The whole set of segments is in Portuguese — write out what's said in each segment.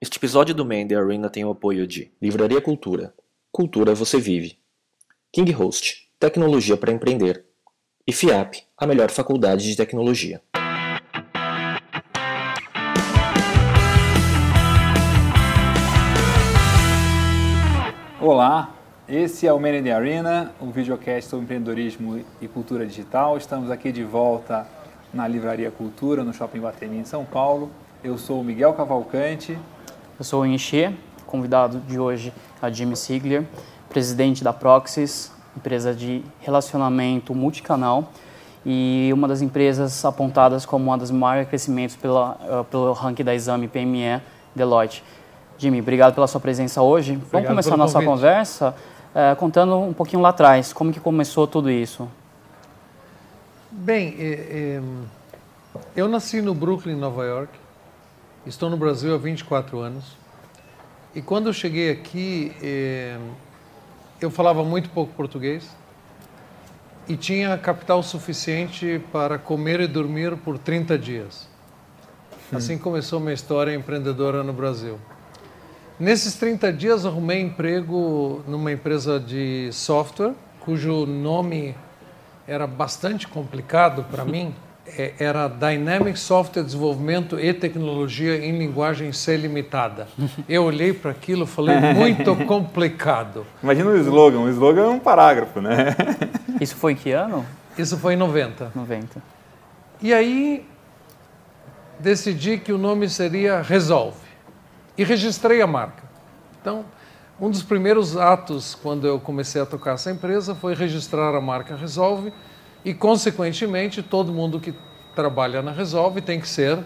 Este episódio do Man Arena tem o apoio de Livraria Cultura. Cultura você vive. King Host, tecnologia para empreender. E FIAP, a melhor faculdade de tecnologia. Olá, esse é o Man Arena, um videocast sobre empreendedorismo e cultura digital. Estamos aqui de volta na Livraria Cultura, no Shopping Guatemi, em São Paulo. Eu sou o Miguel Cavalcante, eu sou o Enxê, convidado de hoje a Jimmy Sigler, presidente da Proxys, empresa de relacionamento multicanal e uma das empresas apontadas como uma das maiores crescimentos pela, uh, pelo ranking da Exame PME Deloitte. Jimmy, obrigado pela sua presença hoje. Obrigado Vamos começar a nossa convite. conversa uh, contando um pouquinho lá atrás, como que começou tudo isso? Bem, é, eu nasci no Brooklyn, Nova York, Estou no Brasil há 24 anos. E quando eu cheguei aqui, eh, eu falava muito pouco português e tinha capital suficiente para comer e dormir por 30 dias. Assim começou minha história empreendedora no Brasil. Nesses 30 dias arrumei emprego numa empresa de software, cujo nome era bastante complicado para mim. É, era Dynamic Software Desenvolvimento e Tecnologia em Linguagem C Limitada. Eu olhei para aquilo e falei, muito complicado. Imagina o slogan, o slogan é um parágrafo, né? Isso foi em que ano? Isso foi em 90. 90. E aí decidi que o nome seria Resolve e registrei a marca. Então, um dos primeiros atos quando eu comecei a tocar essa empresa foi registrar a marca Resolve e, consequentemente, todo mundo que trabalha na Resolve tem que ser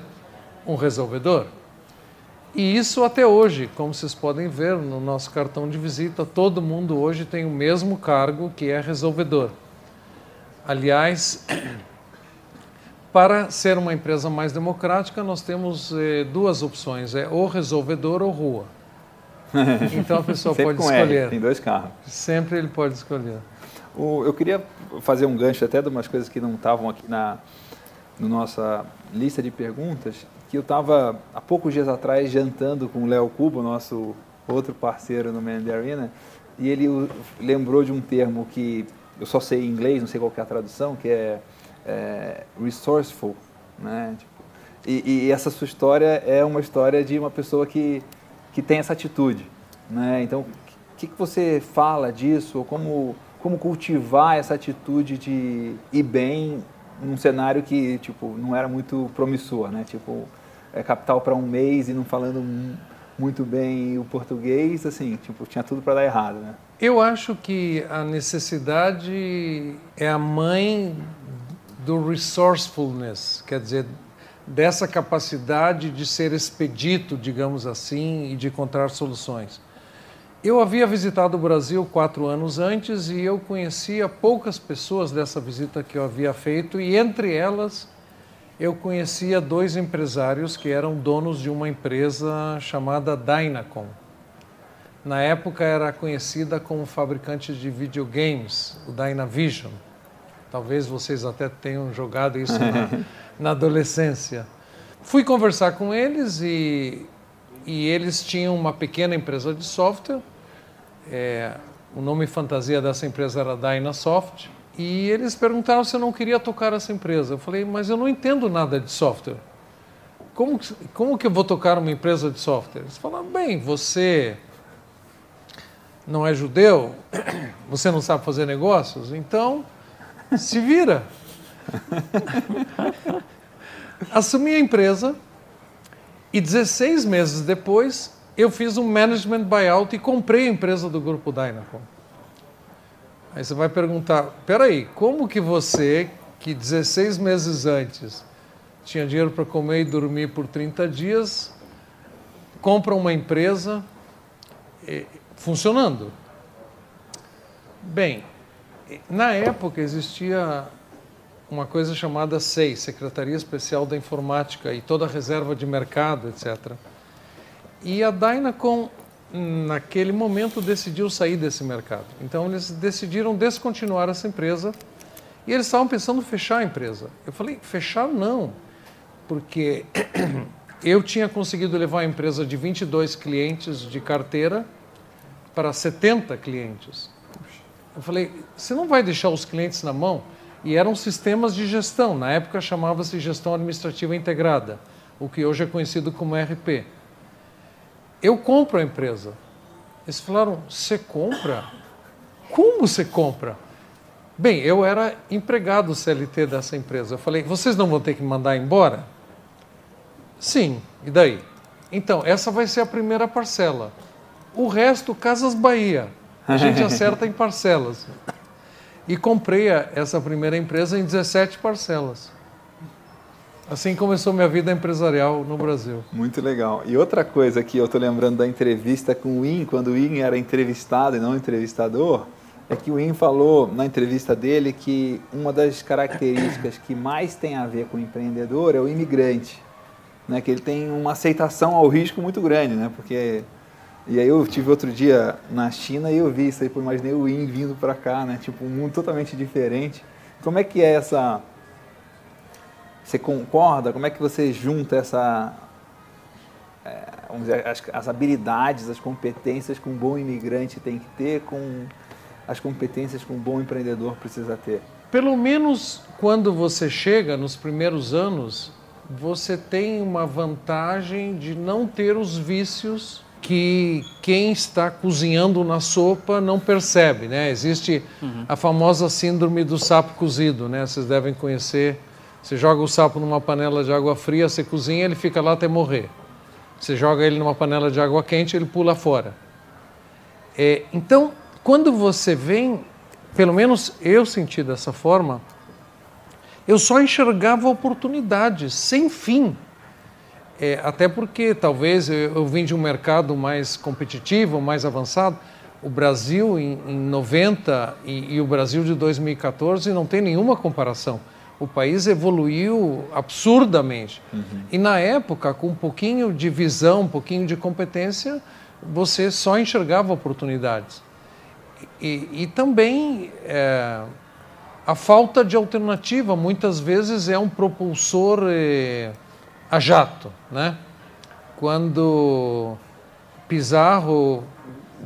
um resolvedor. E isso até hoje, como vocês podem ver no nosso cartão de visita, todo mundo hoje tem o mesmo cargo que é resolvedor. Aliás, para ser uma empresa mais democrática, nós temos eh, duas opções: é ou resolvedor ou rua. Então a pessoa pode escolher. R, tem dois carros. Sempre ele pode escolher. O, eu queria fazer um gancho até de umas coisas que não estavam aqui na, na nossa lista de perguntas, que eu estava há poucos dias atrás jantando com o Léo Cubo, nosso outro parceiro no Man Arena, e ele lembrou de um termo que eu só sei em inglês, não sei qual é a tradução, que é, é resourceful, né? Tipo, e, e, essa sua história é uma história de uma pessoa que, que tem essa atitude, né? Então, o que, que você fala disso? Ou como como cultivar essa atitude de ir bem num cenário que tipo não era muito promissor, né? Tipo, é capital para um mês e não falando muito bem o português, assim, tipo, tinha tudo para dar errado, né? Eu acho que a necessidade é a mãe do resourcefulness, quer dizer, dessa capacidade de ser expedito, digamos assim, e de encontrar soluções. Eu havia visitado o Brasil quatro anos antes e eu conhecia poucas pessoas dessa visita que eu havia feito, e entre elas eu conhecia dois empresários que eram donos de uma empresa chamada Dynacon. Na época era conhecida como fabricante de videogames, o Dynavision. Talvez vocês até tenham jogado isso na, na adolescência. Fui conversar com eles e, e eles tinham uma pequena empresa de software é, o nome fantasia dessa empresa era Dynasoft. E eles perguntaram se eu não queria tocar essa empresa. Eu falei, mas eu não entendo nada de software. Como, como que eu vou tocar uma empresa de software? Eles falaram, bem, você não é judeu, você não sabe fazer negócios, então se vira. Assumi a empresa e 16 meses depois eu fiz um management buyout e comprei a empresa do grupo Dynacom. Aí você vai perguntar, peraí, como que você, que 16 meses antes tinha dinheiro para comer e dormir por 30 dias, compra uma empresa eh, funcionando? Bem, na época existia uma coisa chamada SEI, Secretaria Especial da Informática, e toda a reserva de mercado, etc. E a Dynacon, naquele momento, decidiu sair desse mercado. Então, eles decidiram descontinuar essa empresa e eles estavam pensando em fechar a empresa. Eu falei, fechar não, porque eu tinha conseguido levar a empresa de 22 clientes de carteira para 70 clientes. Eu falei, você não vai deixar os clientes na mão? E eram sistemas de gestão, na época chamava-se gestão administrativa integrada, o que hoje é conhecido como RP. Eu compro a empresa. Eles falaram, você compra? Como você compra? Bem, eu era empregado CLT dessa empresa. Eu falei, vocês não vão ter que me mandar embora? Sim, e daí? Então, essa vai ser a primeira parcela. O resto, Casas Bahia. A gente acerta em parcelas. E comprei essa primeira empresa em 17 parcelas. Assim começou minha vida empresarial no Brasil. Muito legal. E outra coisa que eu estou lembrando da entrevista com o In, quando o In era entrevistado e não entrevistador, é que o In falou na entrevista dele que uma das características que mais tem a ver com o empreendedor é o imigrante, né? Que ele tem uma aceitação ao risco muito grande, né? Porque e aí eu tive outro dia na China e eu vi isso aí, pô, imaginei o In vindo para cá, né? Tipo um mundo totalmente diferente. Como é que é essa você concorda? Como é que você junta essa é, vamos dizer, as, as habilidades, as competências que um bom imigrante tem que ter com as competências que um bom empreendedor precisa ter? Pelo menos quando você chega nos primeiros anos, você tem uma vantagem de não ter os vícios que quem está cozinhando na sopa não percebe, né? Existe uhum. a famosa síndrome do sapo cozido, né? Vocês devem conhecer. Você joga o sapo numa panela de água fria, você cozinha, ele fica lá até morrer. Você joga ele numa panela de água quente, ele pula fora. É, então, quando você vem, pelo menos eu senti dessa forma, eu só enxergava oportunidades sem fim. É, até porque talvez eu, eu vim de um mercado mais competitivo, mais avançado. O Brasil em, em 90 e, e o Brasil de 2014 não tem nenhuma comparação. O país evoluiu absurdamente. Uhum. E na época, com um pouquinho de visão, um pouquinho de competência, você só enxergava oportunidades. E, e também é, a falta de alternativa muitas vezes é um propulsor é, a jato, né? Quando Pizarro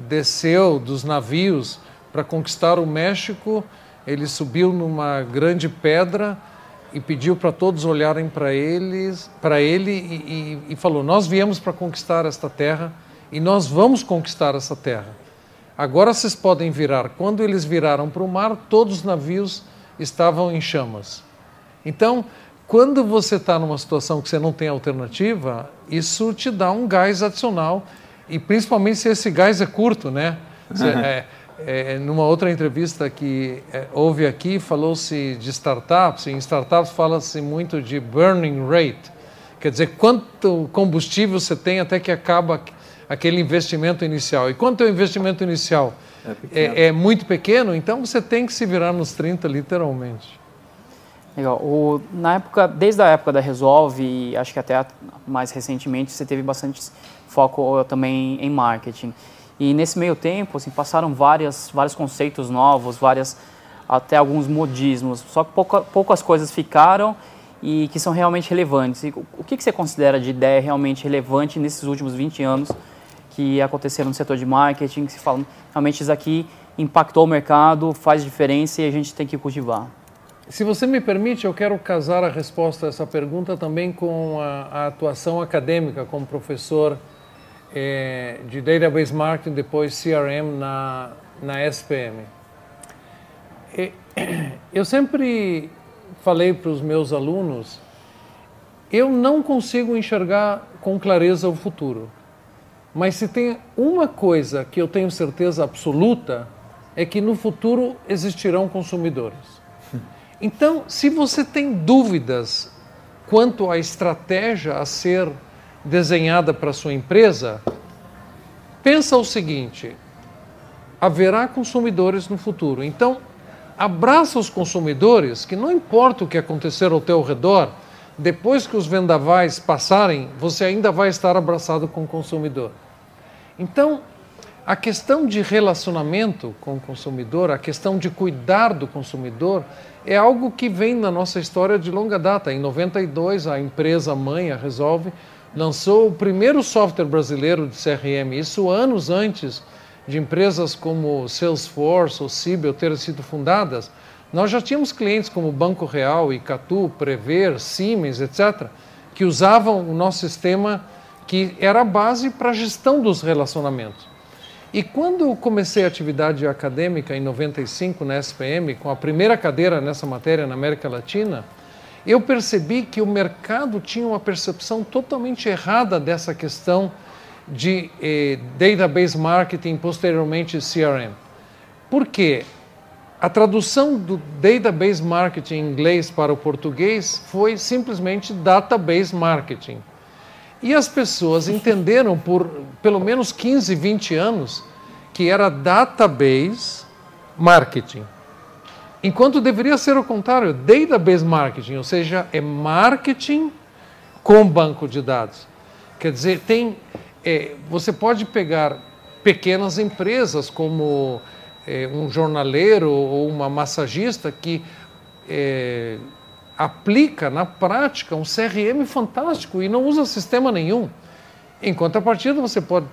desceu dos navios para conquistar o México, ele subiu numa grande pedra e pediu para todos olharem para eles, para ele e, e, e falou: nós viemos para conquistar esta terra e nós vamos conquistar essa terra. Agora vocês podem virar. Quando eles viraram para o mar, todos os navios estavam em chamas. Então, quando você está numa situação que você não tem alternativa, isso te dá um gás adicional e principalmente se esse gás é curto, né? Você, é, é, numa outra entrevista que é, houve aqui, falou-se de startups. Em startups fala-se muito de burning rate, quer dizer, quanto combustível você tem até que acaba aquele investimento inicial. E quanto é o investimento inicial? É, é, é, muito pequeno, então você tem que se virar nos 30, literalmente. Legal. O, na época, desde a época da Resolve, e acho que até mais recentemente, você teve bastante foco também em marketing. E nesse meio tempo, assim, passaram várias, vários conceitos novos, várias, até alguns modismos. Só que pouca, poucas coisas ficaram e que são realmente relevantes. E o que, que você considera de ideia realmente relevante nesses últimos 20 anos que aconteceram no setor de marketing, que se falam, realmente isso aqui impactou o mercado, faz diferença e a gente tem que cultivar. Se você me permite, eu quero casar a resposta a essa pergunta também com a, a atuação acadêmica como professor é, de Database Marketing, depois CRM na, na SPM. E, eu sempre falei para os meus alunos, eu não consigo enxergar com clareza o futuro. Mas se tem uma coisa que eu tenho certeza absoluta, é que no futuro existirão consumidores. Então, se você tem dúvidas quanto à estratégia a ser desenhada para sua empresa, pensa o seguinte: haverá consumidores no futuro. Então, abraça os consumidores, que não importa o que acontecer ao teu redor, depois que os vendavais passarem, você ainda vai estar abraçado com o consumidor. Então, a questão de relacionamento com o consumidor, a questão de cuidar do consumidor, é algo que vem na nossa história de longa data. Em 92, a empresa mãe, a Resolve, lançou o primeiro software brasileiro de CRM, isso anos antes de empresas como Salesforce ou Siebel terem sido fundadas. Nós já tínhamos clientes como Banco Real, Icatu, Prever, Siemens, etc., que usavam o nosso sistema que era a base para a gestão dos relacionamentos. E quando comecei a atividade acadêmica em 95 na SPM, com a primeira cadeira nessa matéria na América Latina, eu percebi que o mercado tinha uma percepção totalmente errada dessa questão de eh, database marketing, posteriormente CRM. Por quê? A tradução do database marketing em inglês para o português foi simplesmente database marketing. E as pessoas entenderam por pelo menos 15, 20 anos que era database marketing. Enquanto deveria ser o contrário, database marketing, ou seja, é marketing com banco de dados. Quer dizer, tem, é, você pode pegar pequenas empresas como é, um jornaleiro ou uma massagista que é, aplica na prática um CRM fantástico e não usa sistema nenhum. Em contrapartida, você pode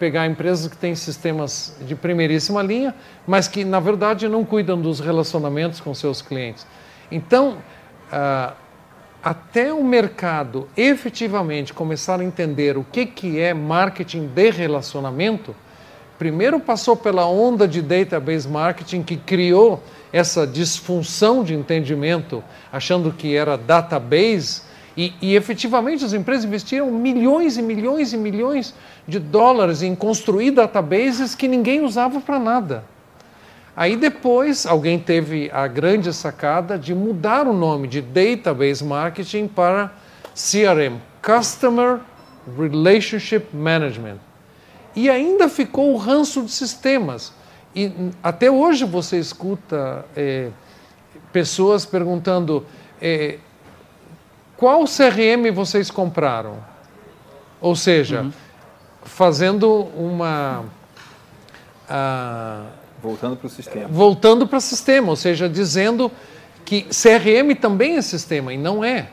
pegar empresas que têm sistemas de primeiríssima linha, mas que, na verdade, não cuidam dos relacionamentos com seus clientes. Então, uh, até o mercado efetivamente começar a entender o que, que é marketing de relacionamento, primeiro passou pela onda de database marketing que criou essa disfunção de entendimento, achando que era database e, e, efetivamente as empresas investiram milhões e milhões e milhões de dólares em construir databases que ninguém usava para nada. Aí depois alguém teve a grande sacada de mudar o nome de Database Marketing para CRM, Customer Relationship Management. E ainda ficou o ranço de sistemas. E até hoje você escuta é, pessoas perguntando. É, qual CRM vocês compraram? Ou seja, uhum. fazendo uma. Uh, voltando para o sistema. Voltando para o sistema, ou seja, dizendo que CRM também é sistema, e não é.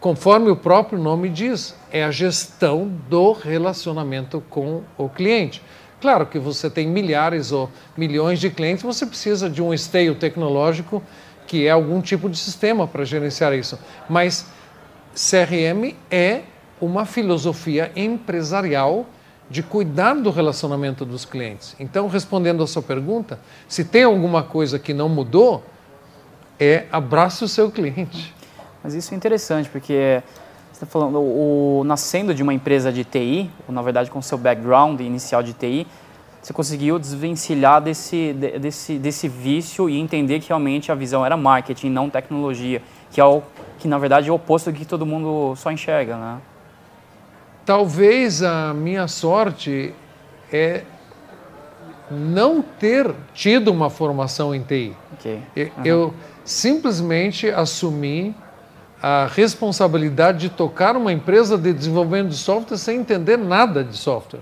Conforme o próprio nome diz, é a gestão do relacionamento com o cliente. Claro que você tem milhares ou milhões de clientes, você precisa de um esteio tecnológico que é algum tipo de sistema para gerenciar isso. Mas CRM é uma filosofia empresarial de cuidar do relacionamento dos clientes. Então, respondendo a sua pergunta, se tem alguma coisa que não mudou, é abraço o seu cliente. Mas isso é interessante, porque você está falando, o, o, nascendo de uma empresa de TI, ou na verdade com seu background inicial de TI, você conseguiu desvencilhar desse, desse, desse vício e entender que realmente a visão era marketing, não tecnologia, que é o que na verdade é o oposto do que todo mundo só enxerga, né? Talvez a minha sorte é não ter tido uma formação em TI. Okay. Uhum. Eu simplesmente assumi a responsabilidade de tocar uma empresa de desenvolvimento de software sem entender nada de software.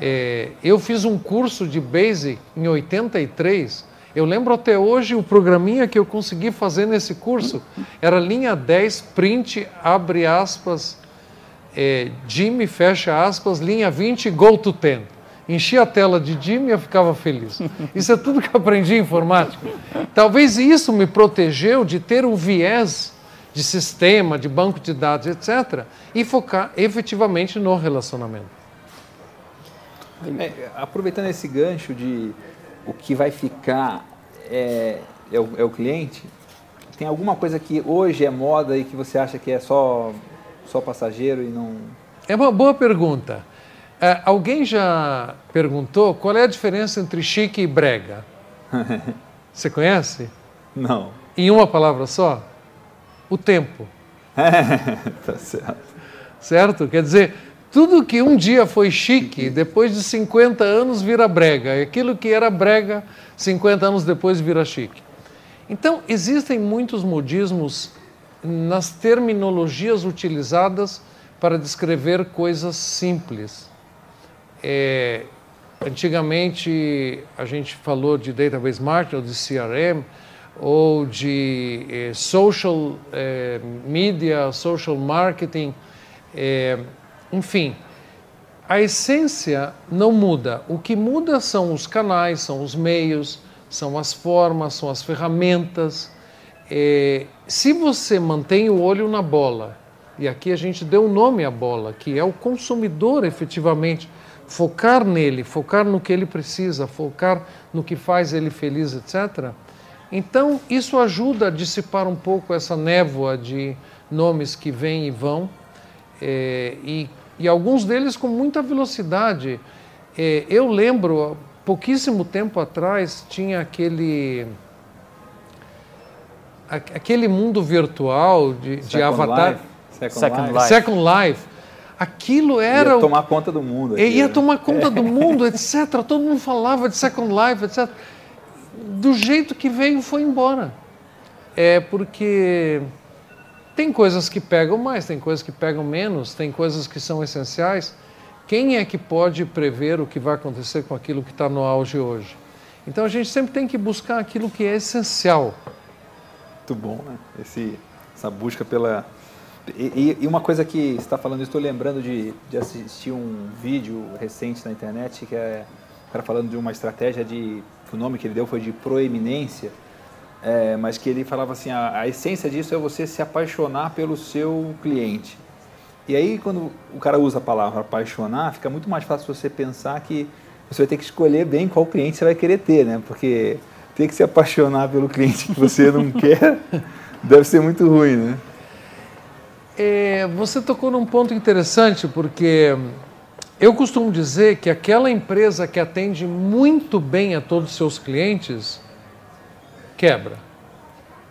É, eu fiz um curso de Basic em 83. Eu lembro até hoje o programinha que eu consegui fazer nesse curso. Era linha 10, print, abre aspas, é, Jimmy, fecha aspas, linha 20, go to 10. Enchi a tela de Jimmy e eu ficava feliz. Isso é tudo que aprendi em informática. Talvez isso me protegeu de ter um viés de sistema, de banco de dados, etc., e focar efetivamente no relacionamento. É, aproveitando esse gancho de o que vai ficar é, é, o, é o cliente, tem alguma coisa que hoje é moda e que você acha que é só, só passageiro e não. É uma boa pergunta. É, alguém já perguntou qual é a diferença entre chique e brega? Você conhece? Não. Em uma palavra só? O tempo. tá certo. Certo? Quer dizer, tudo que um dia foi chique, depois de 50 anos vira brega. Aquilo que era brega, 50 anos depois vira chique. Então, existem muitos modismos nas terminologias utilizadas para descrever coisas simples. É, antigamente, a gente falou de database marketing, ou de CRM, ou de é, social é, media, social marketing É, enfim, a essência não muda. O que muda são os canais, são os meios, são as formas, são as ferramentas. É, se você mantém o olho na bola, e aqui a gente deu um nome à bola, que é o consumidor efetivamente, focar nele, focar no que ele precisa, focar no que faz ele feliz, etc. Então, isso ajuda a dissipar um pouco essa névoa de nomes que vêm e vão, é, e, e, alguns deles com muita velocidade. É, eu lembro, pouquíssimo tempo atrás, tinha aquele aquele mundo virtual de, de avatar. Life. Second, Second Life. Second Life. Aquilo era. Ia tomar conta do mundo. Aqui, ia né? tomar conta do mundo, etc. Todo mundo falava de Second Life, etc. Do jeito que veio, foi embora. É porque tem coisas que pegam mais, tem coisas que pegam menos, tem coisas que são essenciais. Quem é que pode prever o que vai acontecer com aquilo que está no auge hoje? Então a gente sempre tem que buscar aquilo que é essencial. Muito bom, né? Esse, essa busca pela e, e, uma coisa que está falando, estou lembrando de, de, assistir um vídeo recente na internet que é o cara falando de uma estratégia de o nome que ele deu foi de proeminência, é, mas que ele falava assim a, a, essência disso é você se apaixonar pelo seu cliente. E aí quando o cara usa a palavra apaixonar, fica muito mais fácil você pensar que você vai ter que escolher bem qual cliente você vai querer ter, né? Porque ter que se apaixonar pelo cliente que você não quer deve ser muito ruim, né? É, você tocou num ponto interessante, porque eu costumo dizer que aquela empresa que atende muito bem a todos os seus clientes quebra.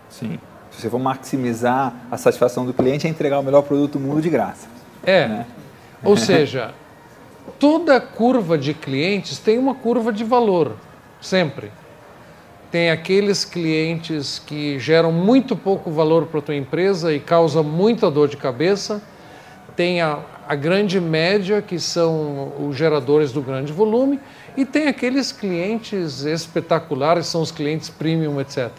Sim. Se você for maximizar a satisfação do cliente, é entregar o melhor produto do mundo de graça. É. Né? Ou seja, toda curva de clientes tem uma curva de valor, sempre tem aqueles clientes que geram muito pouco valor para a tua empresa e causa muita dor de cabeça, tem a, a grande média, que são os geradores do grande volume, e tem aqueles clientes espetaculares, são os clientes premium, etc.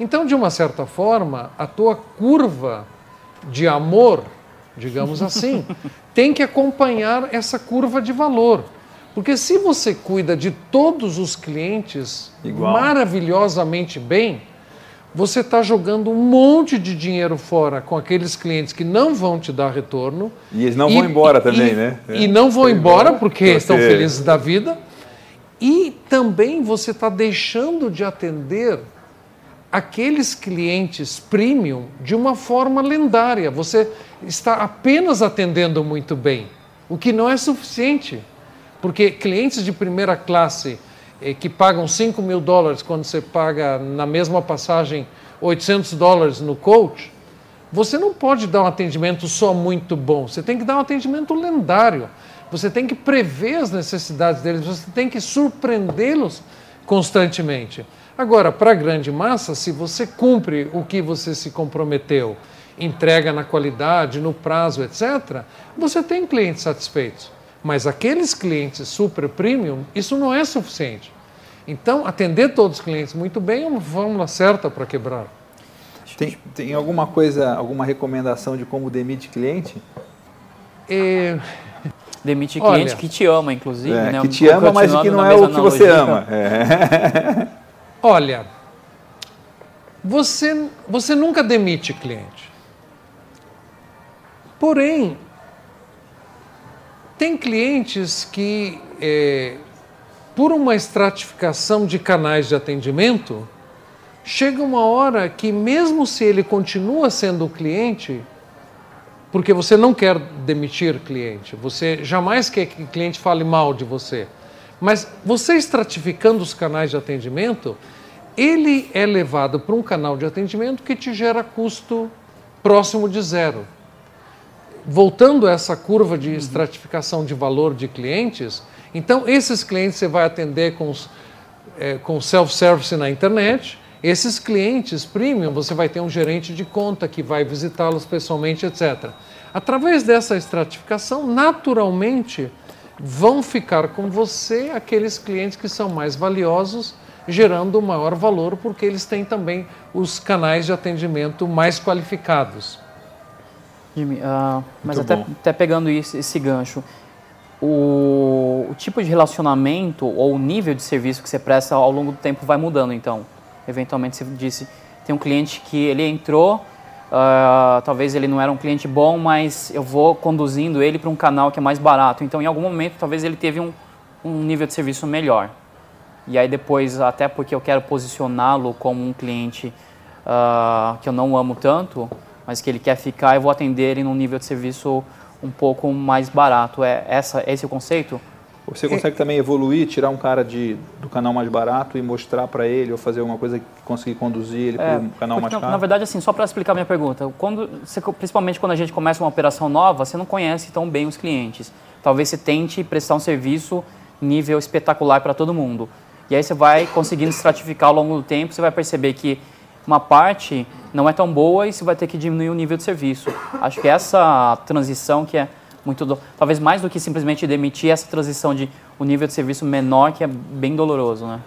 Então, de uma certa forma, a tua curva de amor, digamos assim, tem que acompanhar essa curva de valor. Porque se você cuida de todos os clientes Igual. maravilhosamente bem, você está jogando um monte de dinheiro fora com aqueles clientes que não vão te dar retorno. E eles não e, vão embora também, e, né? E não vão embora porque estão felizes da vida. E também você está deixando de atender aqueles clientes premium de uma forma lendária. Você está apenas atendendo muito bem, o que não é suficiente. Porque clientes de primeira classe eh, que pagam 5 mil dólares quando você paga na mesma passagem 800 dólares no coach, você não pode dar um atendimento só muito bom, você tem que dar um atendimento lendário. Você tem que prever as necessidades deles, você tem que surpreendê-los constantemente. Agora, para a grande massa, se você cumpre o que você se comprometeu, entrega na qualidade, no prazo, etc., você tem clientes satisfeitos. Mas aqueles clientes super premium, isso não é suficiente. Então, atender todos os clientes muito bem é uma fórmula certa para quebrar. Tem, tem alguma coisa, alguma recomendação de como demite cliente? É... Demite cliente Olha, que te ama, inclusive. É, né? Que te ama, mas que não é o que você ama. É. Olha, você, você nunca demite cliente. Porém, tem clientes que, é, por uma estratificação de canais de atendimento, chega uma hora que, mesmo se ele continua sendo cliente, porque você não quer demitir cliente, você jamais quer que o cliente fale mal de você, mas você estratificando os canais de atendimento, ele é levado para um canal de atendimento que te gera custo próximo de zero. Voltando a essa curva de estratificação de valor de clientes, então esses clientes você vai atender com, é, com self-service na internet, esses clientes premium você vai ter um gerente de conta que vai visitá-los pessoalmente, etc. Através dessa estratificação, naturalmente vão ficar com você aqueles clientes que são mais valiosos, gerando maior valor, porque eles têm também os canais de atendimento mais qualificados. Jimmy, uh, mas até, até, pegando isso, esse gancho, o, o, tipo de relacionamento ou o nível de serviço que você presta ao longo do tempo vai mudando, então. Eventualmente, você disse, tem um cliente que ele entrou, uh, talvez ele não era um cliente bom, mas eu vou conduzindo ele para um canal que é mais barato. Então, em algum momento, talvez ele teve um, um nível de serviço melhor. E aí depois, até porque eu quero posicioná-lo como um cliente uh, que eu não amo tanto, mas que ele quer ficar, eu vou atender ele num nível de serviço um pouco mais barato. É essa, esse é o conceito? Você consegue é. também evoluir, tirar um cara de, do canal mais barato e mostrar para ele ou fazer alguma coisa que conseguir conduzir ele é, para um canal mais caro? Na verdade, assim, só para explicar minha pergunta, quando você, principalmente quando a gente começa uma operação nova, você não conhece tão bem os clientes. Talvez você tente prestar um serviço nível espetacular para todo mundo. E aí você vai conseguindo estratificar ao longo do tempo, você vai perceber que uma parte não é tão boa e você vai ter que diminuir o nível de serviço. Acho que essa transição que é muito do... talvez mais do que simplesmente demitir essa transição de um nível de serviço menor que é bem doloroso, né?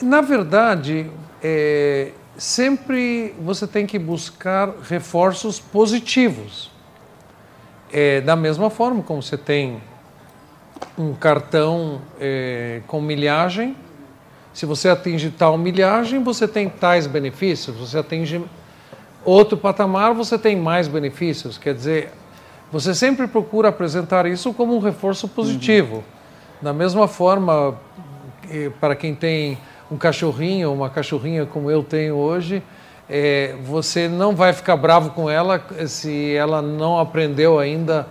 Na verdade, é, sempre você tem que buscar reforços positivos. É, da mesma forma como você tem um cartão é, com milhagem. Se você atinge tal milhagem, você tem tais benefícios. Você atinge outro patamar, você tem mais benefícios. Quer dizer, você sempre procura apresentar isso como um reforço positivo. Uhum. Da mesma forma, para quem tem um cachorrinho uma cachorrinha como eu tenho hoje, é, você não vai ficar bravo com ela se ela não aprendeu ainda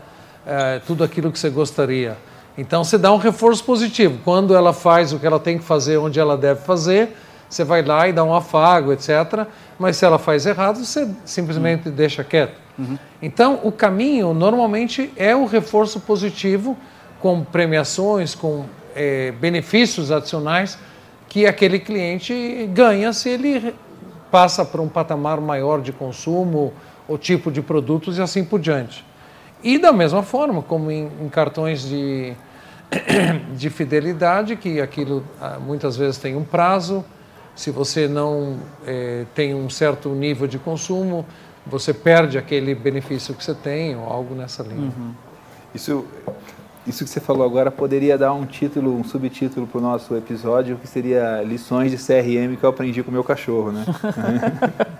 é, tudo aquilo que você gostaria. Então você dá um reforço positivo. Quando ela faz o que ela tem que fazer, onde ela deve fazer, você vai lá e dá um afago, etc. Mas se ela faz errado, você simplesmente uhum. deixa quieto. Uhum. Então o caminho normalmente é o reforço positivo com premiações, com é, benefícios adicionais que aquele cliente ganha se ele passa para um patamar maior de consumo, o tipo de produtos e assim por diante. E da mesma forma, como em, em cartões de, de fidelidade, que aquilo ah, muitas vezes tem um prazo, se você não é, tem um certo nível de consumo, você perde aquele benefício que você tem, ou algo nessa linha. Uhum. Isso, isso que você falou agora poderia dar um título, um subtítulo para o nosso episódio, que seria Lições de CRM que eu aprendi com o meu cachorro, né?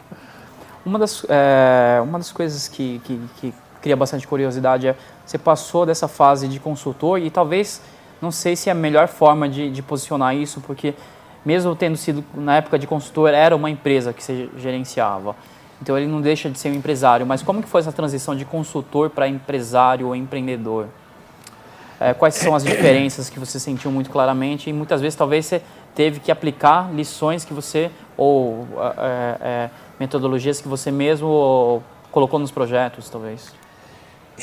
uma, das, é, uma das coisas que, que, que cria bastante curiosidade é você passou dessa fase de consultor e talvez não sei se é a melhor forma de, de posicionar isso, porque mesmo tendo sido na época de consultor era uma empresa que você gerenciava. Então ele não deixa de ser um empresário. Mas como que foi essa transição de consultor para empresário ou empreendedor? É, quais são as diferenças que você sentiu muito claramente e muitas vezes talvez você teve que aplicar lições que você ou é, é, metodologias que você mesmo colocou nos projetos, talvez?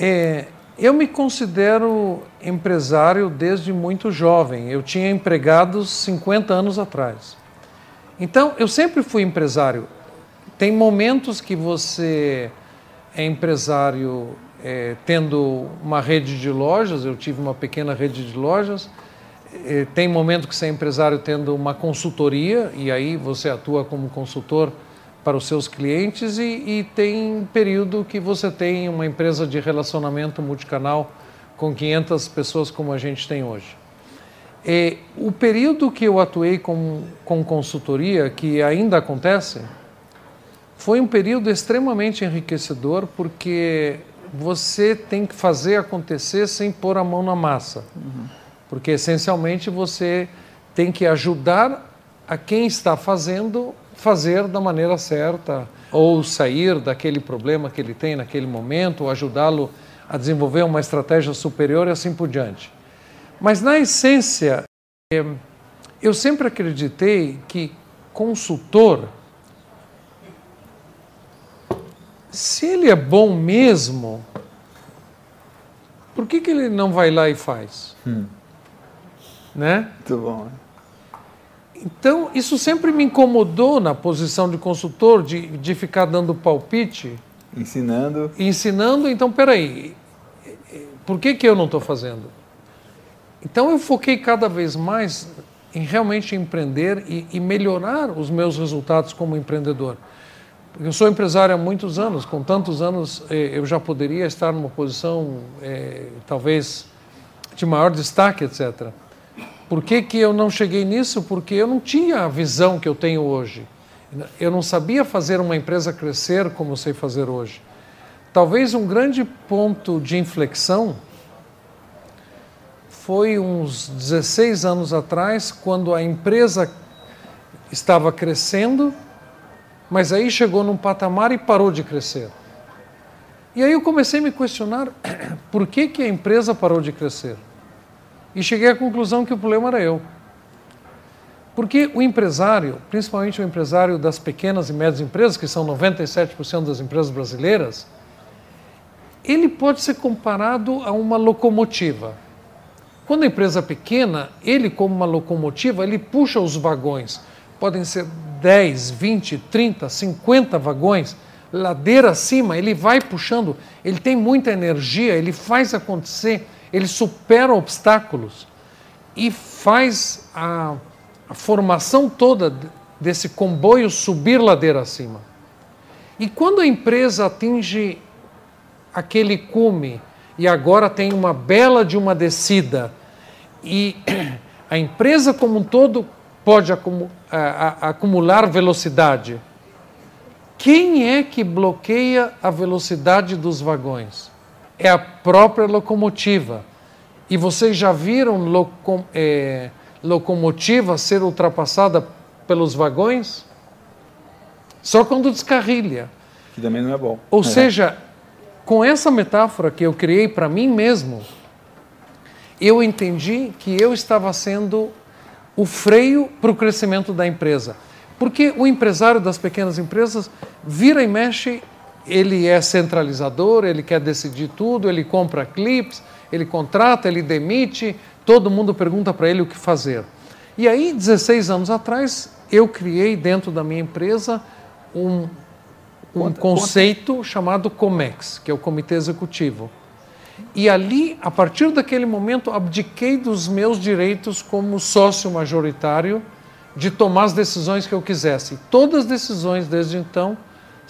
É, eu me considero empresário desde muito jovem. Eu tinha empregados 50 anos atrás. Então, eu sempre fui empresário. Tem momentos que você é empresário é, tendo uma rede de lojas, eu tive uma pequena rede de lojas. É, tem momento que você é empresário tendo uma consultoria, e aí você atua como consultor para os seus clientes e, e, tem período que você tem uma empresa de relacionamento multicanal com 500 pessoas como a gente tem hoje. E o período que eu atuei com, com consultoria, que ainda acontece, foi um período extremamente enriquecedor porque você tem que fazer acontecer sem pôr a mão na massa. Uhum. Porque essencialmente você tem que ajudar a quem está fazendo fazer da maneira certa, ou sair daquele problema que ele tem naquele momento, ou ajudá-lo a desenvolver uma estratégia superior e assim por diante. Mas, na essência, eh, eu sempre acreditei que consultor, se ele é bom mesmo, por que, que ele não vai lá e faz? Hum. Né? Muito bom. Né? Então, isso sempre me incomodou na posição de consultor, de, de ficar dando palpite. Ensinando. Ensinando, então, peraí, por que, que eu não estou fazendo? Então, eu foquei cada vez mais em realmente empreender e, e melhorar os meus resultados como empreendedor. Eu sou empresário há muitos anos, com tantos anos eh, eu já poderia estar numa posição eh, talvez de maior destaque, etc. Por que, que eu não cheguei nisso? Porque eu não tinha a visão que eu tenho hoje. Eu não sabia fazer uma empresa crescer como eu sei fazer hoje. Talvez um grande ponto de inflexão foi uns 16 anos atrás, quando a empresa estava crescendo mas aí chegou num patamar e parou de crescer. E aí eu comecei a me questionar por que, que a empresa parou de crescer. E cheguei à conclusão que o problema era eu. Porque o empresário, principalmente o empresário das pequenas e médias empresas, que são 97% das empresas brasileiras, ele pode ser comparado a uma locomotiva. Quando a empresa é pequena, ele como uma locomotiva, ele puxa os vagões. Podem ser 10, 20, 30, 50 vagões, ladeira acima, ele vai puxando, ele tem muita energia, ele faz acontecer, ele supera obstáculos e faz a, a formação toda desse comboio subir ladeira acima. E quando a empresa atinge aquele cume e agora tem uma bela de uma descida e a empresa como um todo pode acumular velocidade. Quem é que bloqueia a velocidade dos vagões? É a própria locomotiva. E vocês já viram locom é, locomotiva ser ultrapassada pelos vagões? Só quando descarrilha. Que também não é bom. Ou é. seja, com essa metáfora que eu criei para mim mesmo, eu entendi que eu estava sendo o freio para o crescimento da empresa. Porque o empresário das pequenas empresas vira e mexe, ele é centralizador, ele quer decidir tudo, ele compra clips, ele contrata, ele demite, todo mundo pergunta para ele o que fazer. E aí, 16 anos atrás, eu criei dentro da minha empresa um, um conta, conceito conta. chamado COMEX, que é o Comitê Executivo. E ali, a partir daquele momento, abdiquei dos meus direitos como sócio majoritário de tomar as decisões que eu quisesse. Todas as decisões desde então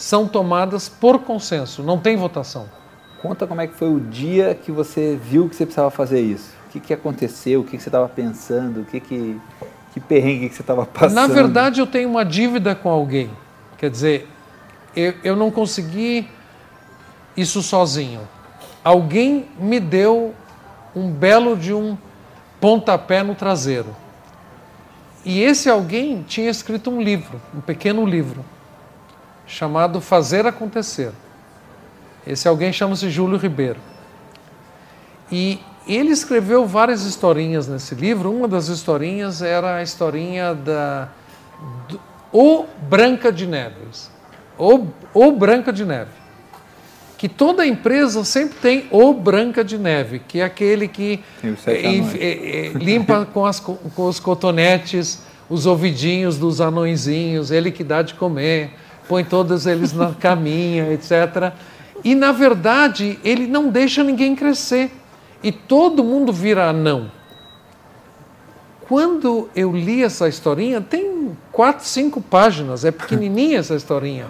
são tomadas por consenso, não tem votação. Conta como é que foi o dia que você viu que você precisava fazer isso. O que, que aconteceu? O que, que você estava pensando? O que, que, que perrengue que você estava passando? Na verdade, eu tenho uma dívida com alguém. Quer dizer, eu, eu não consegui isso sozinho alguém me deu um belo de um pontapé no traseiro. E esse alguém tinha escrito um livro, um pequeno livro, chamado Fazer Acontecer. Esse alguém chama-se Júlio Ribeiro. E ele escreveu várias historinhas nesse livro. Uma das historinhas era a historinha da do, O Branca de Neves. O, o Branca de Neve que toda empresa sempre tem o Branca de Neve, que é aquele que é, é, limpa com, as, com os cotonetes os ouvidinhos dos anõezinhos, ele que dá de comer, põe todos eles na caminha, etc. E, na verdade, ele não deixa ninguém crescer. E todo mundo vira anão. Quando eu li essa historinha, tem quatro, cinco páginas, é pequenininha essa historinha.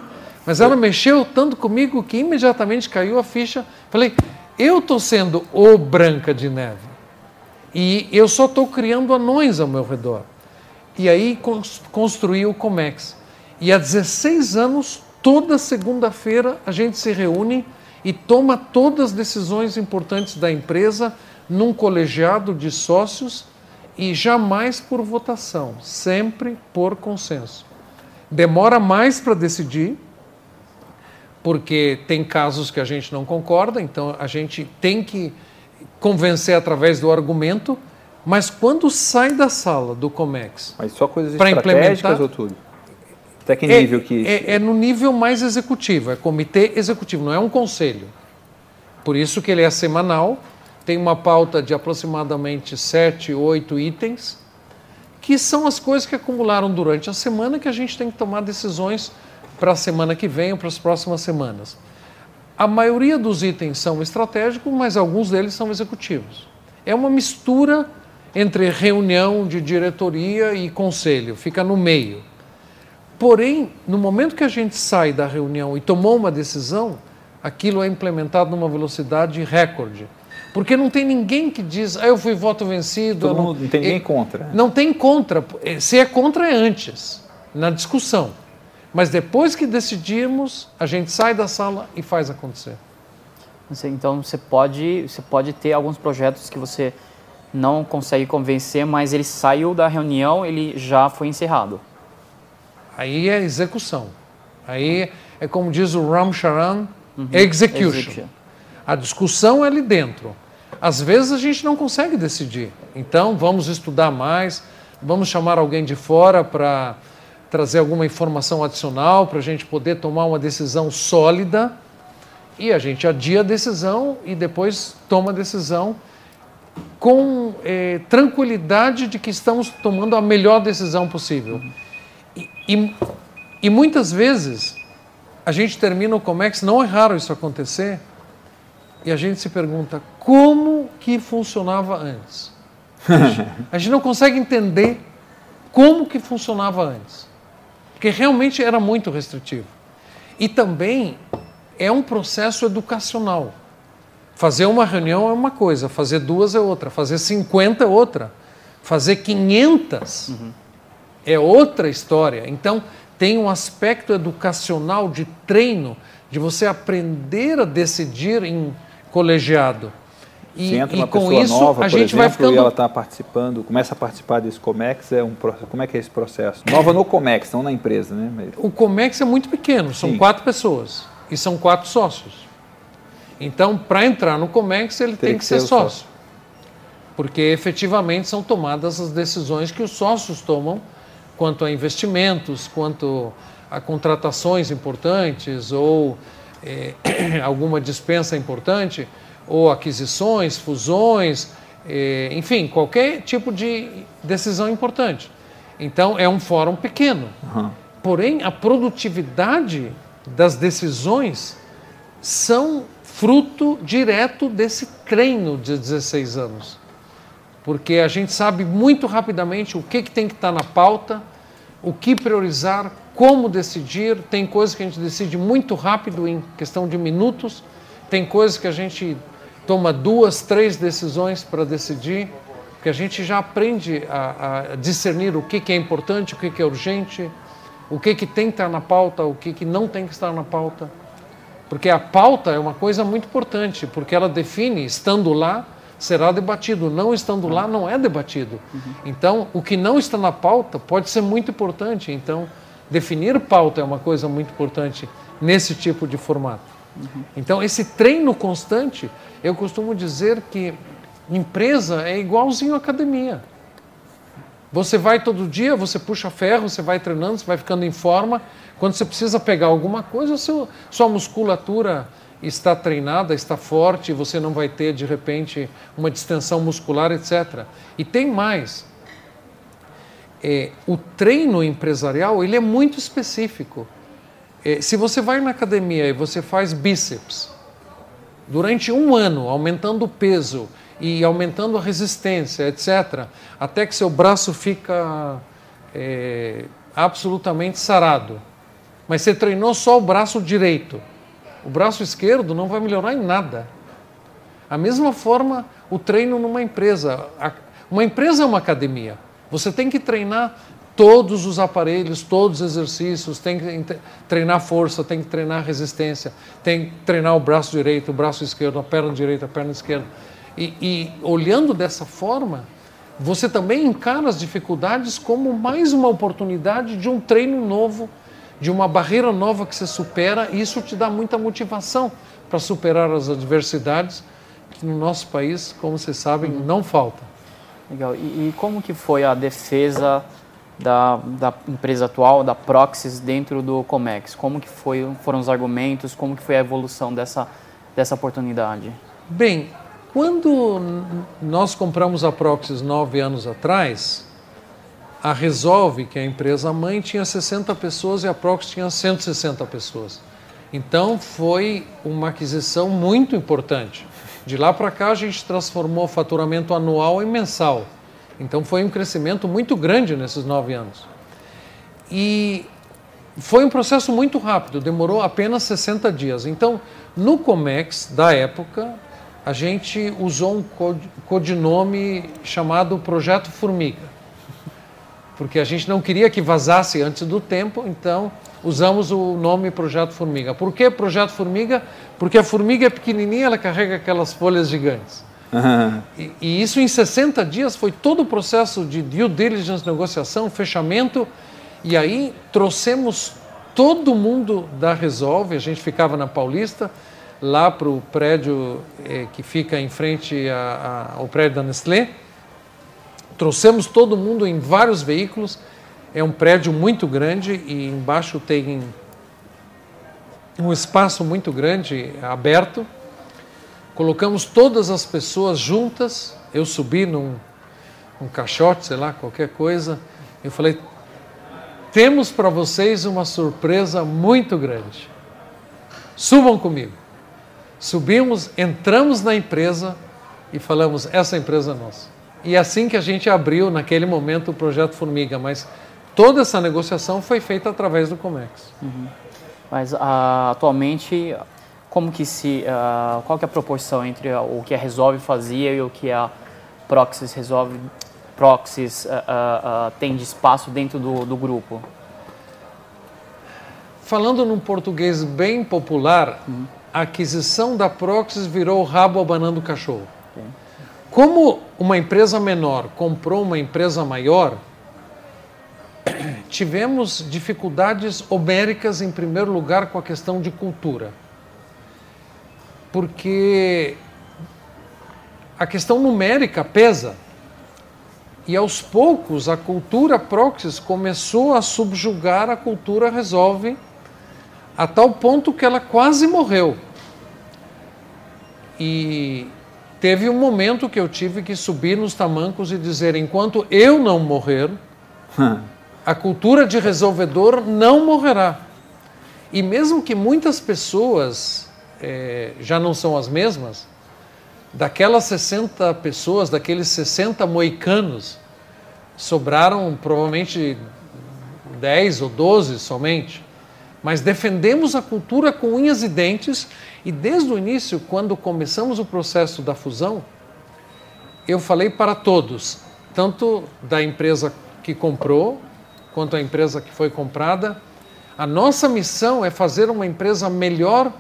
Mas ela mexeu tanto comigo que imediatamente caiu a ficha. Falei, eu estou sendo o Branca de Neve. E eu só estou criando anões ao meu redor. E aí construí o Comex. E há 16 anos, toda segunda-feira, a gente se reúne e toma todas as decisões importantes da empresa num colegiado de sócios e jamais por votação, sempre por consenso. Demora mais para decidir, porque tem casos que a gente não concorda, então a gente tem que convencer através do argumento, mas quando sai da sala do Comex... Mas só coisas estratégicas ou tudo? Até que nível é, que... É, é no nível mais executivo, é comitê executivo, não é um conselho. Por isso que ele é semanal, tem uma pauta de aproximadamente sete, oito itens, que são as coisas que acumularam durante a semana que a gente tem que tomar decisões para a semana que vem ou para as próximas semanas. A maioria dos itens são estratégicos, mas alguns deles são executivos. É uma mistura entre reunião de diretoria e conselho, fica no meio. Porém, no momento que a gente sai da reunião e tomou uma decisão, aquilo é implementado numa velocidade recorde. Porque não tem ninguém que diz, ah, eu fui voto vencido. Todo não, mundo, não tem ninguém contra. Não tem contra. Se é contra, é antes, na discussão. Mas depois que decidimos, a gente sai da sala e faz acontecer. Então você pode, você pode ter alguns projetos que você não consegue convencer, mas ele saiu da reunião, ele já foi encerrado. Aí é execução. Aí é como diz o Ram Charan, uhum. execution. execution. A discussão é ali dentro. Às vezes a gente não consegue decidir. Então vamos estudar mais, vamos chamar alguém de fora para trazer alguma informação adicional para a gente poder tomar uma decisão sólida e a gente adia a decisão e depois toma a decisão com eh, tranquilidade de que estamos tomando a melhor decisão possível. E, e, e, muitas vezes a gente termina o Comex, não é raro isso acontecer, e a gente se pergunta como que funcionava antes. a gente não consegue entender como que funcionava antes porque realmente era muito restritivo. E também é um processo educacional. Fazer uma reunião é uma coisa, fazer duas é outra, fazer 50 é outra, fazer 500 uhum. É outra história. Então, tem um aspecto educacional de treino, de você aprender a decidir em colegiado. E, Se entra uma pessoa isso, nova, a gente exemplo, vai ficando... e ela está participando, começa a participar desse Comex, é um, como é que é esse processo? Nova no Comex, não na empresa, né? O Comex é muito pequeno, são Sim. quatro pessoas e são quatro sócios. Então, para entrar no Comex, ele tem, tem que, que, ser, ser sócio. sócio. Porque efetivamente são tomadas as decisões que os sócios tomam quanto a investimentos, quanto a contratações importantes ou eh, alguma dispensa importante ou aquisições, fusões, eh, enfim, qualquer tipo de decisão importante. Então, é um fórum pequeno. Uhum. Porém, a produtividade das decisões são fruto direto desse treino de 16 anos. Porque a gente sabe muito rapidamente o que, que tem que estar na pauta, o que priorizar, como decidir. Tem coisas que a gente decide muito rápido, em questão de minutos, tem coisas que a gente toma duas, três decisões para decidir, porque a gente já aprende a, a discernir o que, que, é importante, o que, que é urgente, o que, que tem que estar na pauta, o que, que não tem que estar na pauta. Porque a pauta é uma coisa muito importante, porque ela define, estando lá, será debatido, não estando lá, não é debatido. Então, o que não está na pauta pode ser muito importante. Então, definir pauta é uma coisa muito importante nesse tipo de formato. Então, esse treino constante eu costumo dizer que empresa é igualzinho academia. Você vai todo dia, você puxa ferro, você vai treinando, você vai ficando em forma. Quando você precisa pegar alguma coisa, sua musculatura está treinada, está forte, você não vai ter de repente uma distensão muscular, etc. E tem mais. É, o treino empresarial ele é muito específico. É, se você vai na academia e você faz bíceps, durante um ano, aumentando o peso e aumentando a resistência, etc., até que seu braço fica é, absolutamente sarado. Mas você treinou só o braço direito. O braço esquerdo não vai melhorar em nada. A mesma forma, o treino numa empresa. Uma empresa é uma academia. Você tem que treinar todos os aparelhos, todos os exercícios, tem que treinar força, tem que treinar resistência, tem que treinar o braço direito, o braço esquerdo, a perna direita, a perna esquerda. E, e olhando dessa forma, você também encara as dificuldades como mais uma oportunidade de um treino novo, de uma barreira nova que você supera, e isso te dá muita motivação para superar as adversidades que no nosso país, como vocês sabem, uhum. não faltam. Legal. E, e como que foi a defesa da, da empresa atual, da Proxys, dentro do Comex? Como que foi, foram os argumentos, como que foi a evolução dessa, dessa oportunidade? Bem, quando nós compramos a Proxys nove anos atrás, a Resolve, que é a empresa mãe, tinha 60 pessoas e a Proxys tinha 160 pessoas. Então foi uma aquisição muito importante. De lá para cá a gente transformou o faturamento anual em mensal. Então foi um crescimento muito grande nesses nove anos. E foi um processo muito rápido, demorou apenas 60 dias. Então, no Comex da época, a gente usou um codinome chamado Projeto Formiga. Porque a gente não queria que vazasse antes do tempo, então usamos o nome Projeto Formiga. Por que Projeto Formiga? Porque a formiga é pequenininha, ela carrega aquelas folhas gigantes. Uhum. E, e, isso em 60 dias foi todo o processo de due diligence, negociação, fechamento. E aí trouxemos todo mundo da Resolve, a gente ficava na Paulista, lá para o prédio eh, que fica em frente a, a, ao prédio da Nestlé. Trouxemos todo mundo em vários veículos. É um prédio muito grande e embaixo tem um espaço muito grande aberto colocamos todas as pessoas juntas. Eu subi num, num caixote, sei lá, qualquer coisa. Eu falei: temos para vocês uma surpresa muito grande. Subam comigo. Subimos, entramos na empresa e falamos: essa empresa é nossa. E assim que a gente abriu, naquele momento, o projeto Formiga. Mas toda essa negociação foi feita através do Comex. Uhum. Mas uh, atualmente como que se, uh, qual que é a proporção entre o que a Resolve fazia e o que a Proxys Resolve, Proxys uh, tem de espaço dentro do, do grupo? Falando num português bem popular, uhum. a aquisição da Proxys virou o rabo abanando o cachorro. Como uma empresa menor comprou uma empresa maior, tivemos dificuldades homéricas, em primeiro lugar, com a questão de cultura porque a questão numérica pesa. E aos poucos a cultura Proxys começou a subjugar a cultura Resolve, a tal ponto que ela quase morreu. E teve um momento que eu tive que subir nos tamancos e dizer: enquanto eu não morrer, a cultura de resolvedor não morrerá. E mesmo que muitas pessoas é, já não são as mesmas, daquelas 60 pessoas, daqueles 60 moicanos, sobraram provavelmente 10 ou 12 somente. Mas defendemos a cultura com unhas e dentes, e desde o início, quando começamos o processo da fusão, eu falei para todos, tanto da empresa que comprou, quanto a empresa que foi comprada, a nossa missão é fazer uma empresa melhor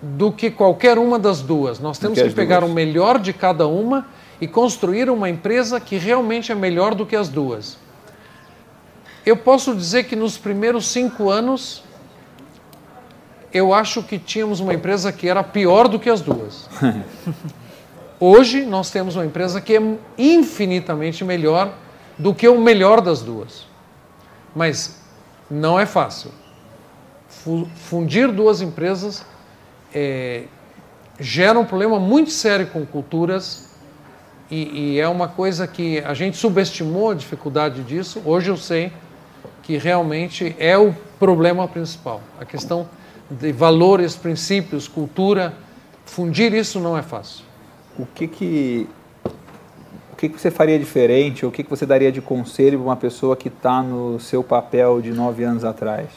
do que qualquer uma das duas. Nós temos que, que pegar duas. o melhor de cada uma e construir uma empresa que realmente é melhor do que as duas. Eu posso dizer que nos primeiros cinco anos, eu acho que tínhamos uma empresa que era pior do que as duas. Hoje, nós temos uma empresa que é infinitamente melhor do que o melhor das duas. Mas não é fácil. Fundir duas empresas é, gera um problema muito sério com culturas e, e, é uma coisa que a gente subestimou a dificuldade disso. Hoje eu sei que realmente é o problema principal. A questão de valores, princípios, cultura, fundir isso não é fácil. O que que o que, que você faria diferente? Ou o que, que você daria de conselho para uma pessoa que está no seu papel de nove anos atrás?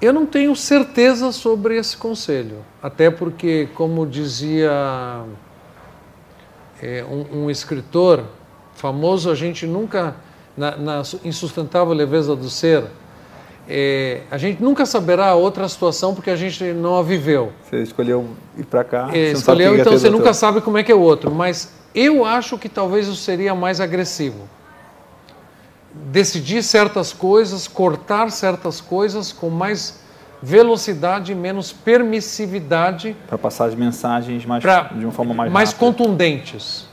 Eu não tenho certeza sobre esse conselho, até porque, como dizia é, um, um, escritor famoso, a gente nunca, na, na insustentável leveza do ser, é, a gente nunca saberá outra situação porque a gente não a viveu. Você escolheu ir para cá. É, escolheu, então você nunca sabe como é que é o outro. Mas eu acho que talvez eu seria mais agressivo decidir certas coisas, cortar certas coisas com mais velocidade e menos permissividade. Para passar as mensagens mais, pra, de uma forma mais Mais rápida. contundentes.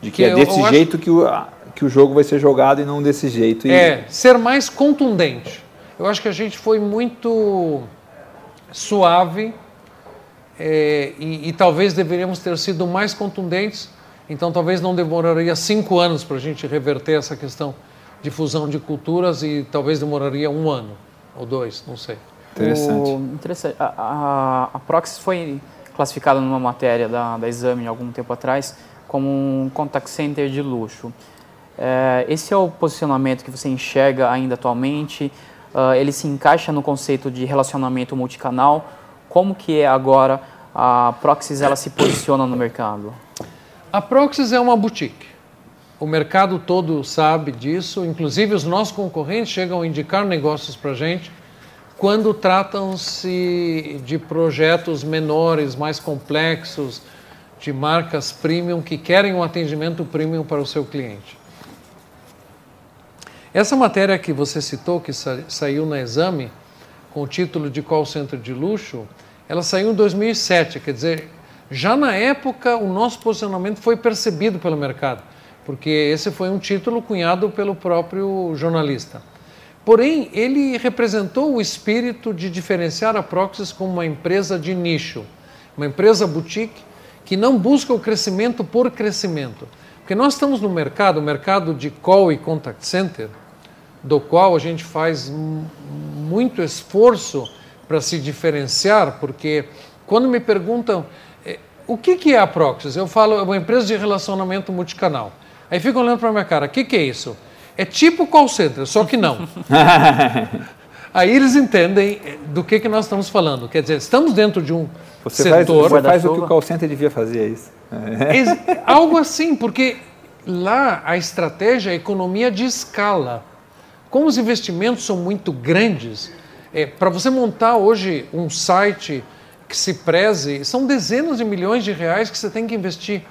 De que, que é desse jeito acho, que, o, que o jogo vai ser jogado e não desse jeito. E... É, ser mais contundente. Eu acho que a gente foi muito suave é, e, e talvez deveríamos ter sido mais contundentes. Então, talvez não demoraria cinco anos para a gente reverter essa questão de fusão de culturas e talvez demoraria um ano ou dois, não sei. Interessante. O, interessante. A, a, a Proxys foi classificada numa matéria da, da Exame algum tempo atrás como um contact center de luxo. É, esse é o posicionamento que você enxerga ainda atualmente? Uh, ele se encaixa no conceito de relacionamento multicanal? Como que é agora a Proxys ela se posiciona no mercado? A Proxys é uma boutique. O mercado todo sabe disso, inclusive os nossos concorrentes chegam a indicar negócios para a gente quando tratam-se de projetos menores, mais complexos, de marcas premium que querem um atendimento premium para o seu cliente. Essa matéria que você citou, que sa saiu na Exame, com o título de Call Center de Luxo, ela saiu em 2007, quer dizer, já na época o nosso posicionamento foi percebido pelo mercado, porque esse foi um título cunhado pelo próprio jornalista. Porém, ele representou o espírito de diferenciar a Proxys como uma empresa de nicho, uma empresa boutique que não busca o crescimento por crescimento. Porque nós estamos no mercado, o mercado de call e contact center, do qual a gente faz muito esforço para se diferenciar, porque quando me perguntam eh, o que, que é a Proxys, eu falo é uma empresa de relacionamento multicanal. Aí ficam olhando para a minha cara, o que, que é isso? É tipo call center, só que não. Aí eles entendem eh, do que, que nós estamos falando. Quer dizer, estamos dentro de um você setor... Faz, você faz o que o call center devia fazer, é isso? É. Algo assim, porque lá a estratégia é economia de escala. Como os investimentos são muito grandes, é, para você montar hoje um site que se preze, são dezenas de milhões de reais que você tem que investir.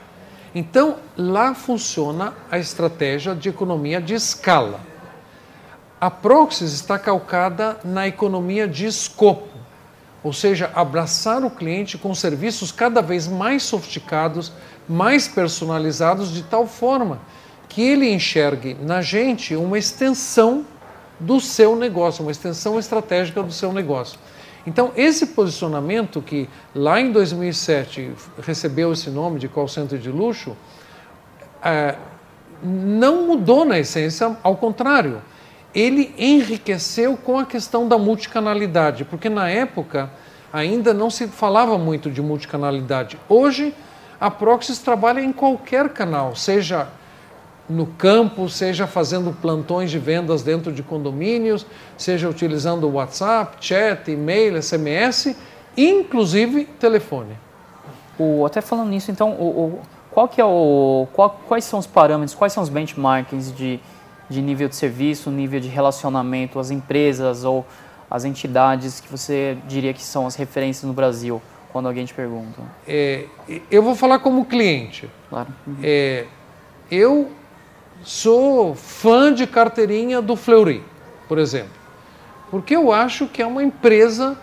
Então, lá funciona a estratégia de economia de escala. A Proxys está calcada na economia de escopo, ou seja, abraçar o cliente com serviços cada vez mais sofisticados, mais personalizados, de tal forma que ele enxergue na gente uma extensão do seu negócio, uma extensão estratégica do seu negócio. Então, esse posicionamento que lá em 2007 recebeu esse nome de call center de luxo, é, não mudou na essência, ao contrário, ele enriqueceu com a questão da multicanalidade, porque na época ainda não se falava muito de multicanalidade. Hoje, a Proxys trabalha em qualquer canal, seja no campo, seja fazendo plantões de vendas dentro de condomínios, seja utilizando WhatsApp, chat, e-mail, SMS, inclusive telefone. O, até falando nisso, então, o, o, qual que é o, qual, quais são os parâmetros, quais são os benchmarkings de, de nível de serviço, nível de relacionamento, as empresas ou as entidades que você diria que são as referências no Brasil, quando alguém te pergunta? É, eu vou falar como cliente. Claro. Uhum. É, eu sou fã de carteirinha do Fleury, por exemplo, porque eu acho que é uma empresa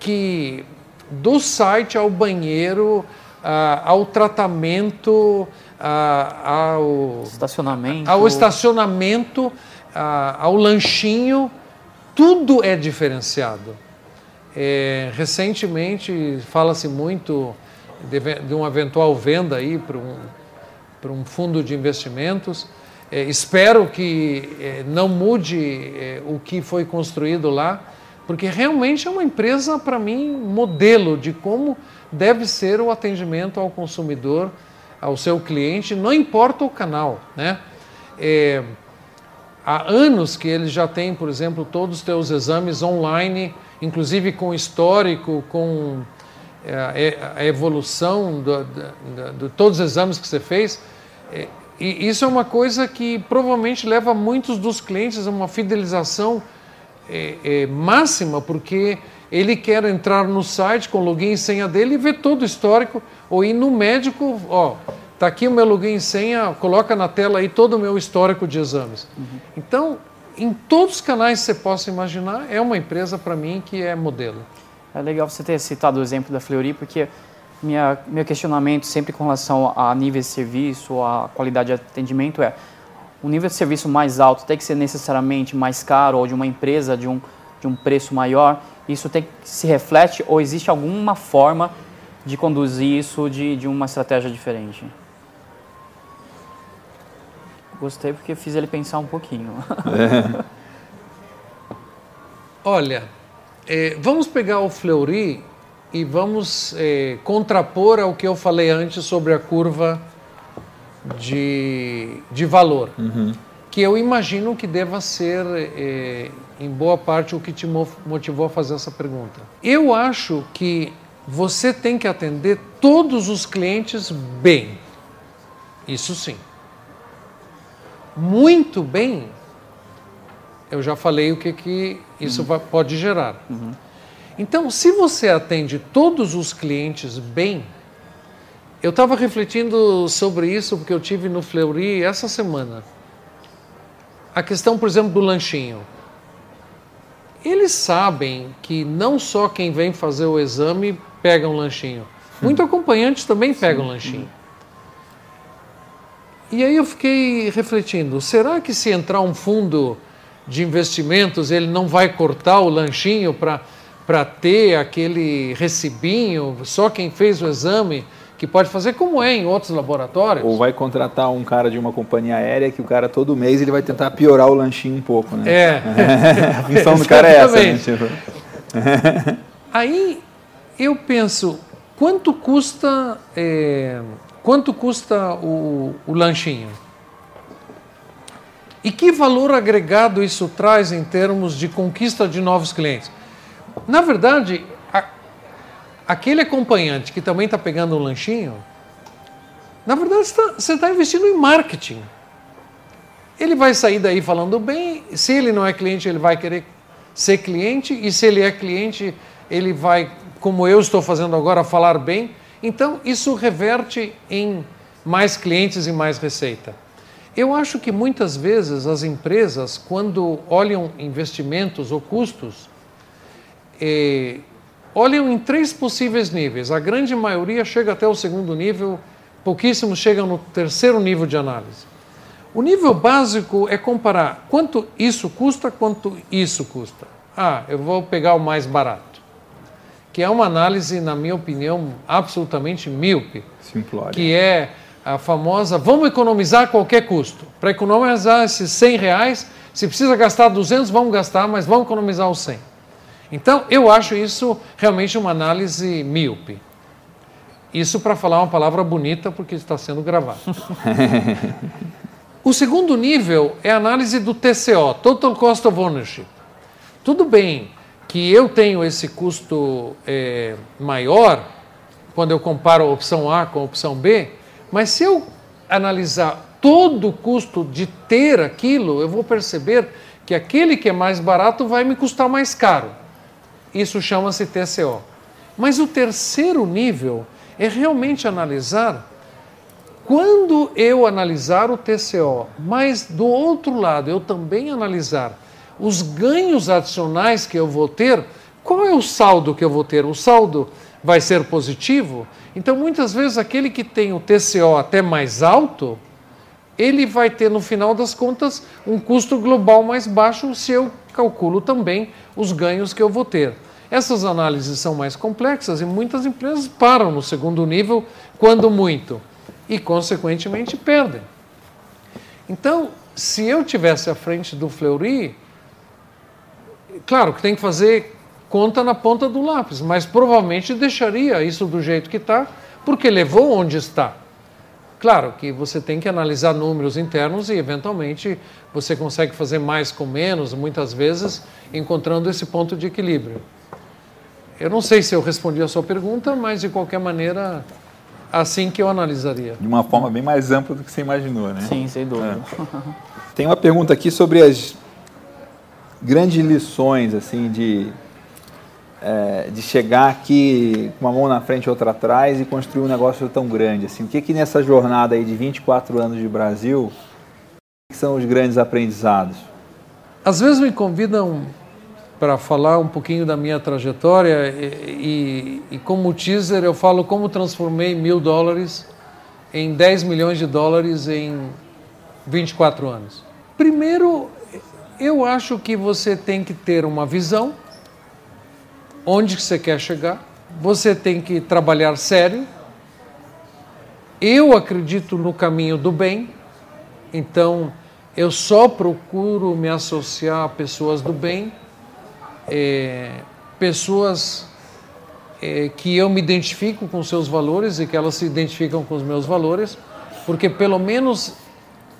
que do site ao banheiro, ah, ao tratamento, ah, ao estacionamento, ao, estacionamento ah, ao lanchinho, tudo é diferenciado. É, recentemente fala-se muito de, de, uma eventual venda aí para um, para um fundo de investimentos. É, espero que é, não mude é, o que foi construído lá, porque realmente é uma empresa, para mim, modelo de como deve ser o atendimento ao consumidor, ao seu cliente, não importa o canal. Né? É, há anos que eles já têm, por exemplo, todos os teus exames online, inclusive com histórico, com é, a evolução de todos os exames que você fez. E isso é uma coisa que provavelmente leva muitos dos clientes a uma fidelização é, é, máxima, porque ele quer entrar no site com login e senha dele e ver todo o histórico, ou ir no médico, ó, tá aqui o meu login e senha, coloca na tela aí todo o meu histórico de exames. Uhum. Então, em todos os canais que você possa imaginar, é uma empresa para mim que é modelo. É legal você ter citado o exemplo da Fleury, porque minha, meu questionamento sempre com relação a nível de serviço, a qualidade de atendimento é o nível de serviço mais alto tem que ser necessariamente mais caro ou de uma empresa de um, de um preço maior? Isso tem que se reflete ou existe alguma forma de conduzir isso de, de uma estratégia diferente? Gostei porque fiz ele pensar um pouquinho. É. Olha, é, vamos pegar o Fleury e vamos é, contrapor ao que eu falei antes sobre a curva de, de valor. Uhum. que eu imagino que deva ser, eh, em boa parte, o que te motivou a fazer essa pergunta. Eu acho que você tem que atender todos os clientes bem. Isso sim. Muito bem, eu já falei o que, que isso uhum. pode gerar. Uhum. Então, se você atende todos os clientes bem, eu estava refletindo sobre isso porque eu tive no Fleury essa semana. A questão, por exemplo, do lanchinho. Eles sabem que não só quem vem fazer o exame pega um lanchinho, muito acompanhantes também pegam um lanchinho. E aí eu fiquei refletindo: será que se entrar um fundo de investimentos ele não vai cortar o lanchinho para ter aquele recibinho? Só quem fez o exame que pode fazer como é em outros laboratórios. Ou vai contratar um cara de uma companhia aérea que o cara todo mês ele vai tentar piorar o lanchinho um pouco, né? É. a função do cara é essa, né? Tipo... Aí eu penso, quanto custa, é, quanto custa o, o lanchinho? E que valor agregado isso traz em termos de conquista de novos clientes? Na verdade, a, aquele acompanhante que também está pegando um lanchinho, na verdade você está investindo em marketing. Ele vai sair daí falando bem, se ele não é cliente, ele vai querer ser cliente, e se ele é cliente, ele vai como eu estou fazendo agora, falar bem. Então, isso reverte em mais clientes e mais receita. Eu acho que muitas vezes as empresas, quando olham investimentos ou custos, eh, olham em três possíveis níveis. A grande maioria chega até o segundo nível, pouquíssimos chegam no terceiro nível de análise. O nível básico é comparar quanto isso custa, quanto isso custa. Ah, eu vou pegar o mais barato que é uma análise, na minha opinião, absolutamente míope. Simplória. Que é a famosa, vamos economizar a qualquer custo. Para economizar esses 100 reais, se precisa gastar 200, vamos gastar, mas vamos economizar os 100. Então, eu acho isso realmente uma análise míope. Isso para falar uma palavra bonita, porque está sendo gravado. o segundo nível é a análise do TCO, Total Cost of Ownership. Tudo bem, que eu tenho esse custo é, maior quando eu comparo a opção A com a opção B, mas se eu analisar todo o custo de ter aquilo, eu vou perceber que aquele que é mais barato vai me custar mais caro. Isso chama-se TCO. Mas o terceiro nível é realmente analisar quando eu analisar o TCO, mas do outro lado eu também analisar os ganhos adicionais que eu vou ter, qual é o saldo que eu vou ter? O saldo vai ser positivo? Então, muitas vezes, aquele que tem o TCO até mais alto, ele vai ter, no final das contas, um custo global mais baixo se eu calculo também os ganhos que eu vou ter. Essas análises são mais complexas e muitas empresas param no segundo nível, quando muito, e, consequentemente, perdem. Então, se eu tivesse à frente do Fleury, Claro que tem que fazer conta na ponta do lápis, mas provavelmente deixaria isso do jeito que está, porque levou onde está. Claro que você tem que analisar números internos e, eventualmente, você consegue fazer mais com menos, muitas vezes, encontrando esse ponto de equilíbrio. Eu não sei se eu respondi a sua pergunta, mas, de qualquer maneira, assim que eu analisaria. De uma forma bem mais ampla do que você imaginou, né? Sim, sem dúvida. É. Tem uma pergunta aqui sobre as grandes lições assim de é, de chegar aqui com uma mão na frente e outra atrás e construir um negócio tão grande assim o que que nessa jornada aí de 24 anos de Brasil que são os grandes aprendizados às vezes me convidam para falar um pouquinho da minha trajetória e, e, e como teaser eu falo como transformei mil dólares em 10 milhões de dólares em 24 anos primeiro eu acho que você tem que ter uma visão, onde você quer chegar, você tem que trabalhar sério. Eu acredito no caminho do bem, então eu só procuro me associar a pessoas do bem, é, pessoas é, que eu me identifico com seus valores e que elas se identificam com os meus valores, porque pelo menos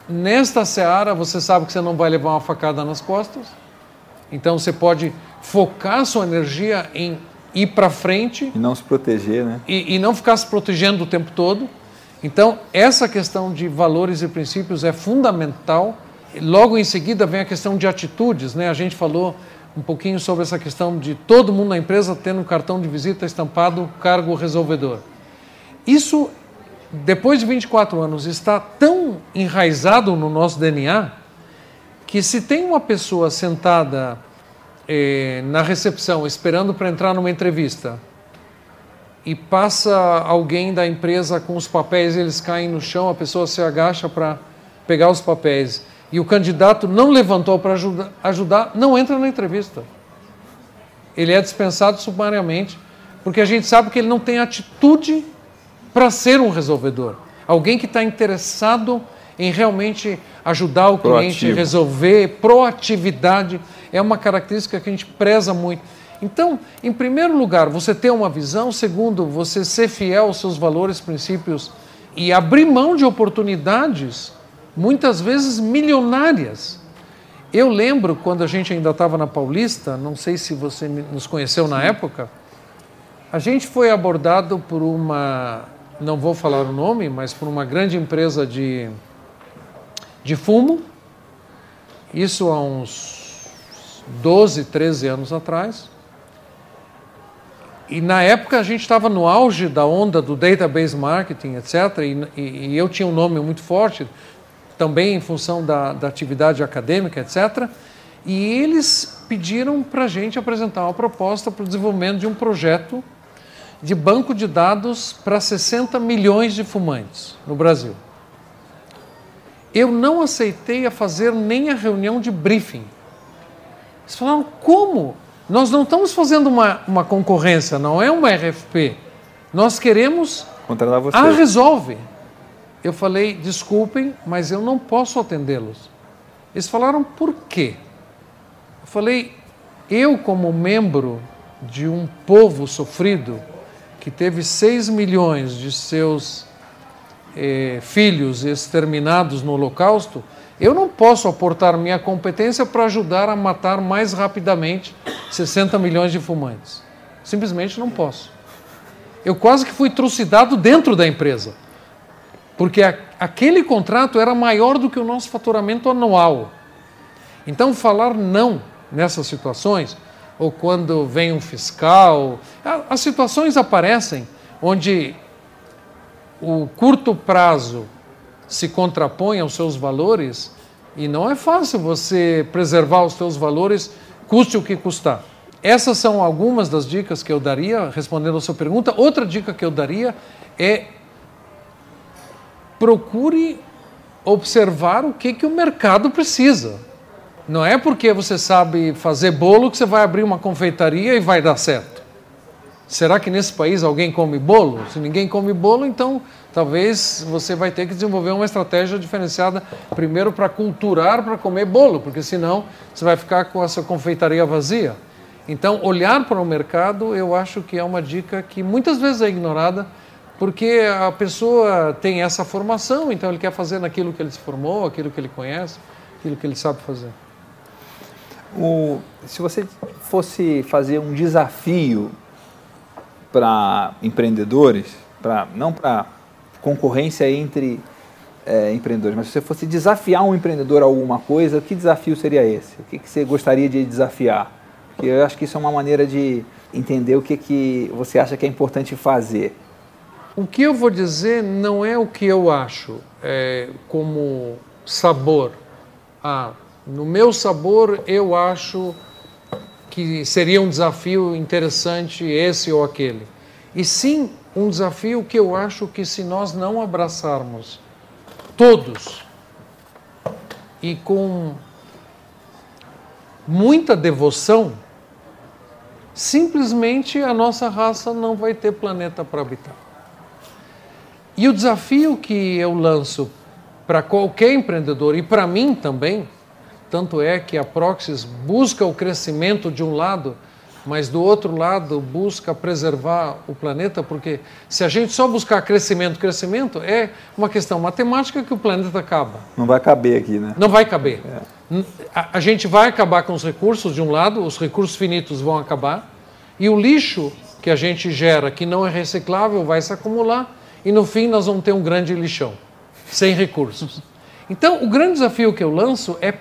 nesta seara você sabe que você não vai levar uma facada nas costas. Então você pode focar sua energia em ir para frente. E não se proteger, né? E, e não ficar se protegendo o tempo todo. Então, essa questão de valores e princípios é fundamental. Logo em seguida vem a questão de atitudes, né? A gente falou um pouquinho sobre essa questão de todo mundo na empresa tendo um cartão de visita estampado cargo resolvedor. Isso, depois de 24 anos, está tão enraizado no nosso DNA que se tem uma pessoa sentada eh, na recepção esperando para entrar numa entrevista e passa alguém da empresa com os papéis, eles caem no chão, a pessoa se agacha para pegar os papéis e o candidato não levantou para ajudar, ajudar, não entra na entrevista. Ele é dispensado sumariamente, porque a gente sabe que ele não tem atitude para ser um resolvedor. Alguém que está interessado em realmente ajudar o cliente, Proativo. resolver, proatividade é uma característica que a gente preza muito. Então, em primeiro lugar, você ter uma visão, segundo, você ser fiel aos seus valores, princípios e abrir mão de oportunidades, muitas vezes milionárias. Eu lembro quando a gente ainda estava na Paulista, não sei se você nos conheceu na época, a gente foi abordado por uma, não vou falar o nome, mas por uma grande empresa de, de fumo, isso há uns 12, 13 anos atrás. E na época a gente estava no auge da onda do database marketing, etc. E, e, e, eu tinha um nome muito forte, também em função da, da atividade acadêmica, etc. E eles pediram para a gente apresentar uma proposta para o desenvolvimento de um projeto de banco de dados para 60 milhões de fumantes no Brasil. Eu não aceitei a fazer nem a reunião de briefing. Eles falaram, como? Nós não estamos fazendo uma, uma concorrência, não é uma RFP. Nós queremos. Contratar você. Ah, resolve. Eu falei, desculpem, mas eu não posso atendê-los. Eles falaram, por quê? Eu falei, eu, como membro de um povo sofrido, que teve 6 milhões de seus eh, filhos exterminados no Holocausto, eu não posso aportar minha competência para ajudar a matar mais rapidamente 60 milhões de fumantes. Simplesmente não posso. Eu quase que fui trucidado dentro da empresa, porque a, aquele contrato era maior do que o nosso faturamento anual. Então, falar não nessas situações, ou quando vem um fiscal, as situações aparecem onde o curto prazo se contrapõe aos seus valores e não é fácil você preservar os seus valores, custe o que custar. Essas são algumas das dicas que eu daria, respondendo a sua pergunta. Outra dica que eu daria é procure observar o que, que o mercado precisa. Não é porque você sabe fazer bolo que você vai abrir uma confeitaria e vai dar certo. Será que nesse país alguém come bolo? Se ninguém come bolo, então talvez você vai ter que desenvolver uma estratégia diferenciada primeiro para culturar para comer bolo, porque senão você vai ficar com a sua confeitaria vazia. Então, olhar para o mercado, eu acho que é uma dica que muitas vezes é ignorada, porque a pessoa tem essa formação, então ele quer fazer naquilo que ele se formou, aquilo que ele conhece, aquilo que ele sabe fazer. O, se você fosse fazer um desafio para empreendedores, para não para concorrência entre é, empreendedores, mas se você fosse desafiar um empreendedor a alguma coisa, que desafio seria esse? O que, que você gostaria de desafiar? Porque eu acho que isso é uma maneira de entender o que, que você acha que é importante fazer. O que eu vou dizer não é o que eu acho é, como sabor. Ah, no meu sabor, eu acho que seria um desafio interessante esse ou aquele. E sim um desafio que eu acho que se nós não abraçarmos todos e com muita devoção, simplesmente a nossa raça não vai ter planeta para habitar. E o desafio que eu lanço para qualquer empreendedor e para mim também tanto é que a Proxys busca o crescimento de um lado mas do outro lado busca preservar o planeta, porque se a gente só buscar crescimento, crescimento, é uma questão matemática que o planeta acaba. Não vai caber aqui, né? Não vai caber. É. A, a gente vai acabar com os recursos de um lado, os recursos finitos vão acabar, e o lixo que a gente gera, que não é reciclável, vai se acumular, e no fim nós vamos ter um grande lixão, sem recursos. Então, o grande desafio que eu lanço é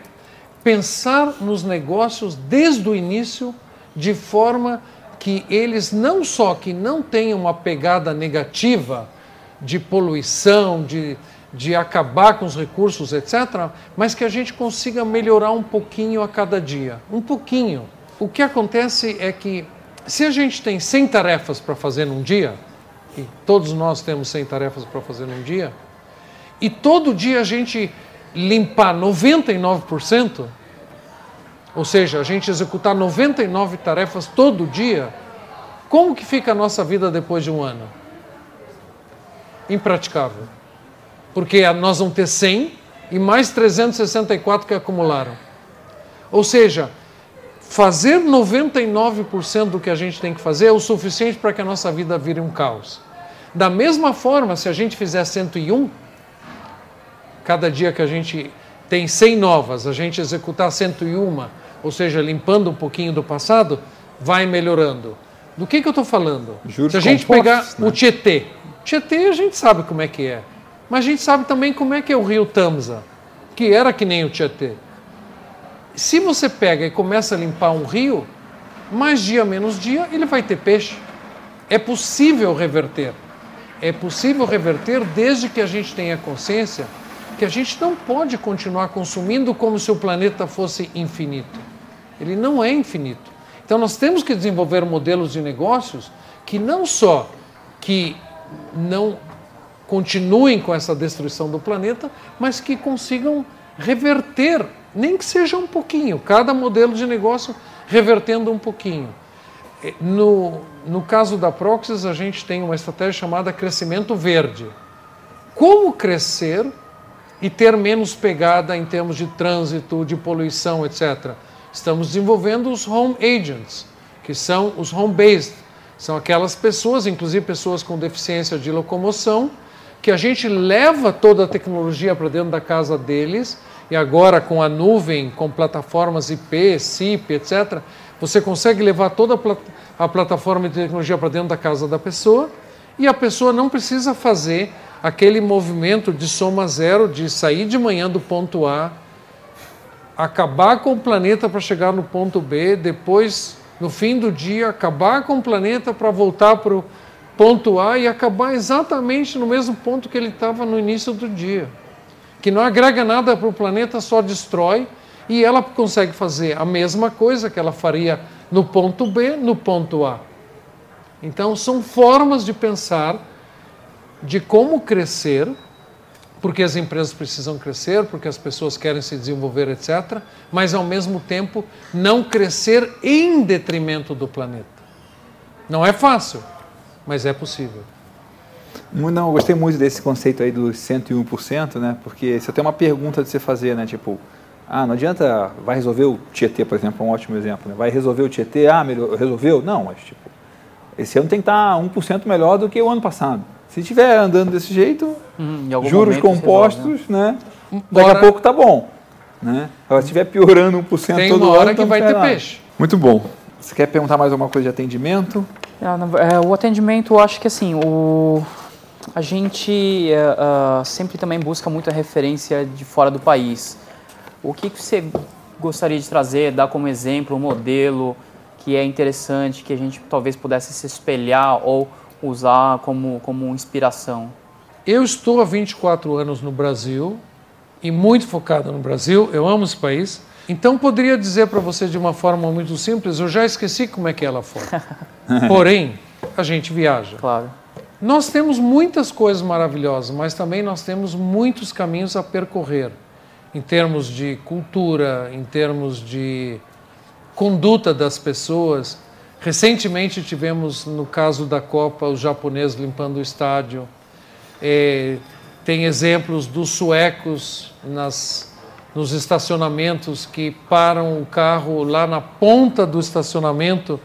pensar nos negócios desde o início de forma que eles não só que não tenham uma pegada negativa de poluição, de, de acabar com os recursos, etc., mas que a gente consiga melhorar um pouquinho a cada dia. Um pouquinho. O que acontece é que se a gente tem 100 tarefas para fazer num dia, todos nós temos 100 tarefas para fazer num dia, e todo dia a gente limpar 99%, ou seja, a gente executar 99 tarefas todo dia, como que fica a nossa vida depois de um ano? Impraticável. Porque nós vamos ter 100 e mais 364 que acumularam. Ou seja, fazer 99% do que a gente tem que fazer é o suficiente para que a nossa vida vire um caos. Da mesma forma, se a gente fizer 101, cada dia que a gente tem 100 novas, a gente executar 101, ou seja, limpando um pouquinho do passado, vai melhorando. Do que, que eu estou falando? Juros Se a gente pegar né? o Tietê, Tietê a gente sabe como é que é, mas a gente sabe também como é que é o rio Tamsa, que era que nem o Tietê. Se você pega e começa a limpar um rio, mais dia menos dia ele vai ter peixe. É possível reverter. É possível reverter desde que a gente tenha consciência que a gente não pode continuar consumindo como se o planeta fosse infinito. Ele não é infinito. Então nós temos que desenvolver modelos de negócios que não só que não continuem com essa destruição do planeta, mas que consigam reverter, nem que seja um pouquinho, cada modelo de negócio revertendo um pouquinho. No, no caso da Proxys, a gente tem uma estratégia chamada crescimento verde. Como crescer e ter menos pegada em termos de trânsito, de poluição, etc. Estamos desenvolvendo os home agents, que são os home-based. São aquelas pessoas, inclusive pessoas com deficiência de locomoção, que a gente leva toda a tecnologia para dentro da casa deles e agora com a nuvem, com plataformas IP, SIP, etc., você consegue levar toda a, plat a plataforma de tecnologia para dentro da casa da pessoa e a pessoa não precisa fazer aquele movimento de soma zero, de sair de manhã do ponto A, acabar com o planeta para chegar no ponto B, depois, no fim do dia, acabar com o planeta para voltar para o ponto A e acabar exatamente no mesmo ponto que ele estava no início do dia. Que não agrega nada para o planeta, só destrói, e ela consegue fazer a mesma coisa que ela faria no ponto B, no ponto A. Então, são formas de pensar de como crescer, porque as empresas precisam crescer, porque as pessoas querem se desenvolver, etc., mas ao mesmo tempo não crescer em detrimento do planeta. Não é fácil, mas é possível. Não, eu gostei muito desse conceito aí dos 101%, né? Porque você tem uma pergunta de você fazer, né? Tipo, ah, não adianta, vai resolver o Tietê, por exemplo, é um ótimo exemplo, né? Vai resolver o Tietê, ah, melhor, resolveu? Não, mas tipo, esse ano tem que estar 1% melhor do que o ano passado. Se estiver andando desse jeito, em algum juros isso compostos, resolve, né? né? Daqui a pouco tá bom. Né? Agora, se estiver piorando 1% Tem todo uma hora ano, que então vai ter tem nada. peixe. Muito bom. Você quer perguntar mais alguma coisa de atendimento? Ah, é, o atendimento, eu acho que assim, o, a gente ah, sempre também busca muita referência de fora do país. O que, que você gostaria de trazer, dar como exemplo, um modelo que é interessante, que a gente talvez pudesse se espelhar ou usar como, como inspiração? Eu estou há 24 anos no Brasil e muito focado no Brasil. Eu amo esse país. Então poderia dizer para você de uma forma muito simples, eu já esqueci como é que é lá fora. Porém, a gente viaja. Claro. Nós temos muitas coisas maravilhosas, mas também nós temos muitos caminhos a percorrer em termos de cultura, em termos de conduta das pessoas. Recentemente tivemos, no caso da Copa, os japoneses limpando o estádio. É, tem exemplos dos suecos nas, nos estacionamentos que param o carro lá na ponta do estacionamento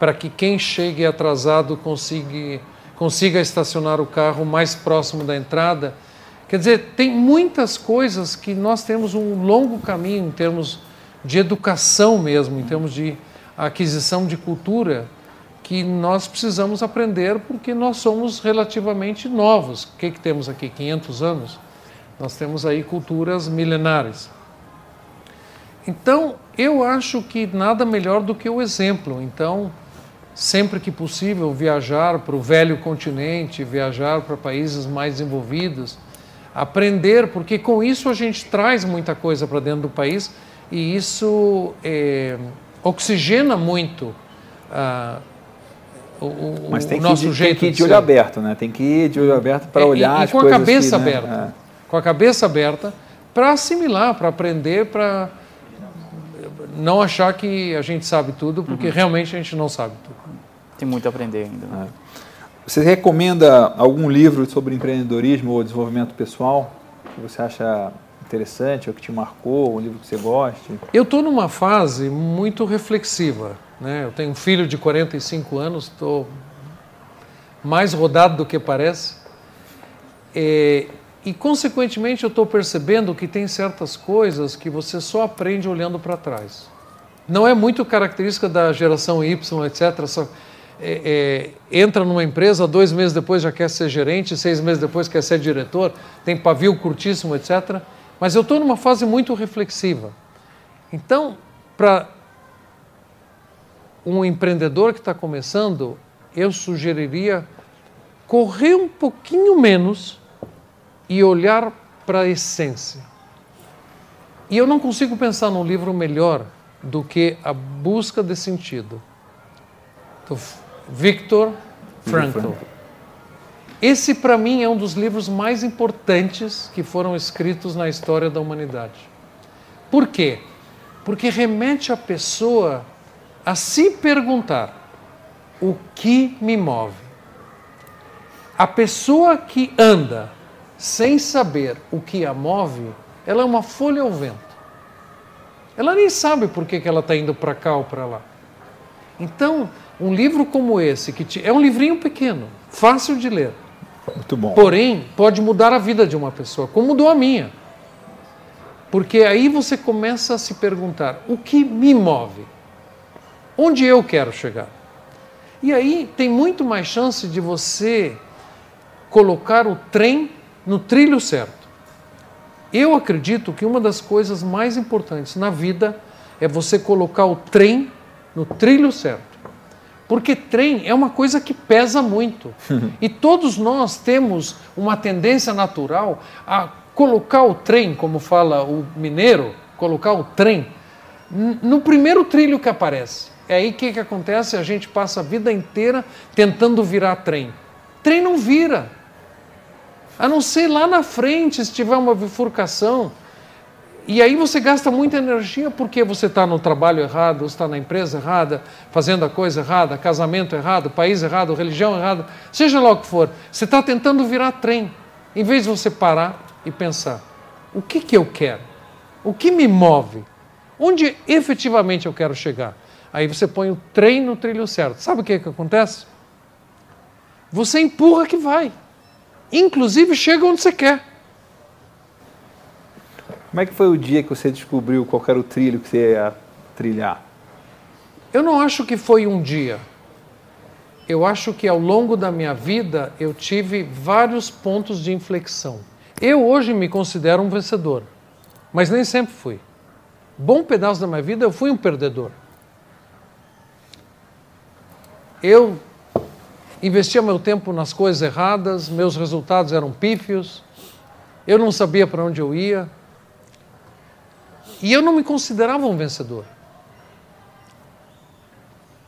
para que quem chegue atrasado consiga, consiga estacionar o carro mais próximo da entrada. Quer dizer, tem muitas coisas que nós temos um longo caminho em termos de educação mesmo, em termos de aquisição de cultura, que nós precisamos aprender porque nós somos relativamente novos. O que, que temos aqui? 500 anos? Nós temos aí culturas milenares. Então, eu acho que nada melhor do que o exemplo. Então, sempre que possível, viajar para o velho continente, viajar para países mais desenvolvidos, aprender, porque com isso a gente traz muita coisa para dentro do país e isso é, oxigena muito ah, o, Mas tem o que nosso ir, jeito tem que ir de de olho aberto, né? Tem que ir de olho aberto para É, olhar e, e as com a cabeça que, né, aberta, com a cabeça aberta para assimilar, para aprender, para não achar que a gente sabe tudo, porque Uhum. realmente a gente não sabe tudo. Tem muito a aprender ainda. né? é. Você recomenda algum livro sobre empreendedorismo ou desenvolvimento pessoal que você acha interessante ou que te marcou, um livro que você goste? Eu estou numa fase muito reflexiva. Né? Eu tenho um filho de 45 anos, estou mais rodado do que parece. É, e, consequentemente, eu estou percebendo que tem certas coisas que você só aprende olhando para trás. Não é muito característica da geração Y, etc. Só, é, é, entra numa empresa, dois meses depois já quer ser gerente, seis meses depois quer ser diretor, tem pavio curtíssimo, etc. Mas eu estou numa fase muito reflexiva. Então, para um empreendedor que está começando, eu sugeriria correr um pouquinho menos e olhar para a essência. E eu não consigo pensar num livro melhor do que A Busca de Sentido, do Viktor Frankl. Esse, para mim, é um dos livros mais importantes que foram escritos na história da humanidade. Por quê? Porque remete a pessoa a se perguntar: o que me move? A pessoa que anda sem saber o que a move, ela é uma folha ao vento. Ela nem sabe por que, que ela está indo para cá ou para lá. Então, um livro como esse, que te... é um livrinho pequeno, fácil de ler, Muito bom. Porém, pode mudar a vida de uma pessoa, como mudou a minha. Porque aí você começa a se perguntar: o que me move? Onde eu quero chegar? E aí tem muito mais chance de você colocar o trem no trilho certo. Eu acredito que uma das coisas mais importantes na vida é você colocar o trem no trilho certo. Porque trem é uma coisa que pesa muito. e todos nós temos uma tendência natural a colocar o trem, como fala o mineiro, colocar o trem no primeiro trilho que aparece. É aí que, que acontece? A gente passa a vida inteira tentando virar trem. Trem não vira. A não ser lá na frente, se tiver uma bifurcação. E aí você gasta muita energia porque você está no trabalho errado, está na empresa errada, fazendo a coisa errada, casamento errado, país errado, religião errada, seja lá o que for. Você está tentando virar trem, em vez de você parar e pensar: o que, que eu quero? O que me move? Onde efetivamente eu quero chegar? Aí você põe o trem no trilho certo. Sabe o que, que acontece? Você empurra que vai. Inclusive chega onde você quer. Como é que foi o dia que você descobriu qual era o trilho que você ia trilhar? Eu não acho que foi um dia. Eu acho que ao longo da minha vida eu tive vários pontos de inflexão. Eu hoje me considero um vencedor, mas nem sempre fui. Bom pedaço da minha vida eu fui um perdedor. Eu investia meu tempo nas coisas erradas, meus resultados eram pífios, eu não sabia para onde eu ia. E eu não me considerava um vencedor.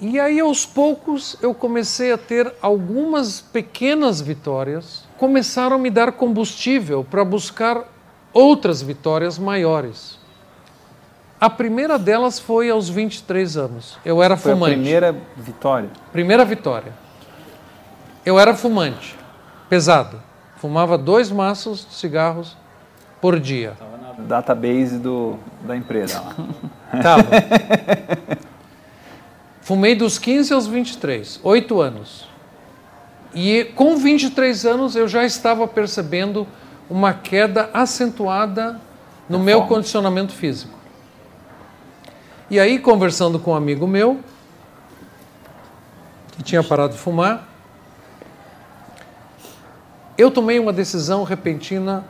E aí, aos poucos, eu comecei a ter algumas pequenas vitórias, começaram a me dar combustível para buscar outras vitórias maiores. A primeira delas foi aos 23 anos. Eu era Foi fumante. a primeira vitória? Primeira vitória. Eu era fumante, pesado. Fumava dois maços de cigarros por dia. Database do, da empresa. Tava. Fumei dos 15 aos 23, oito anos. E com 23 anos eu já estava percebendo uma queda acentuada no meu forma. condicionamento físico. E aí, conversando com um amigo meu, que tinha parado de fumar, eu tomei uma decisão repentina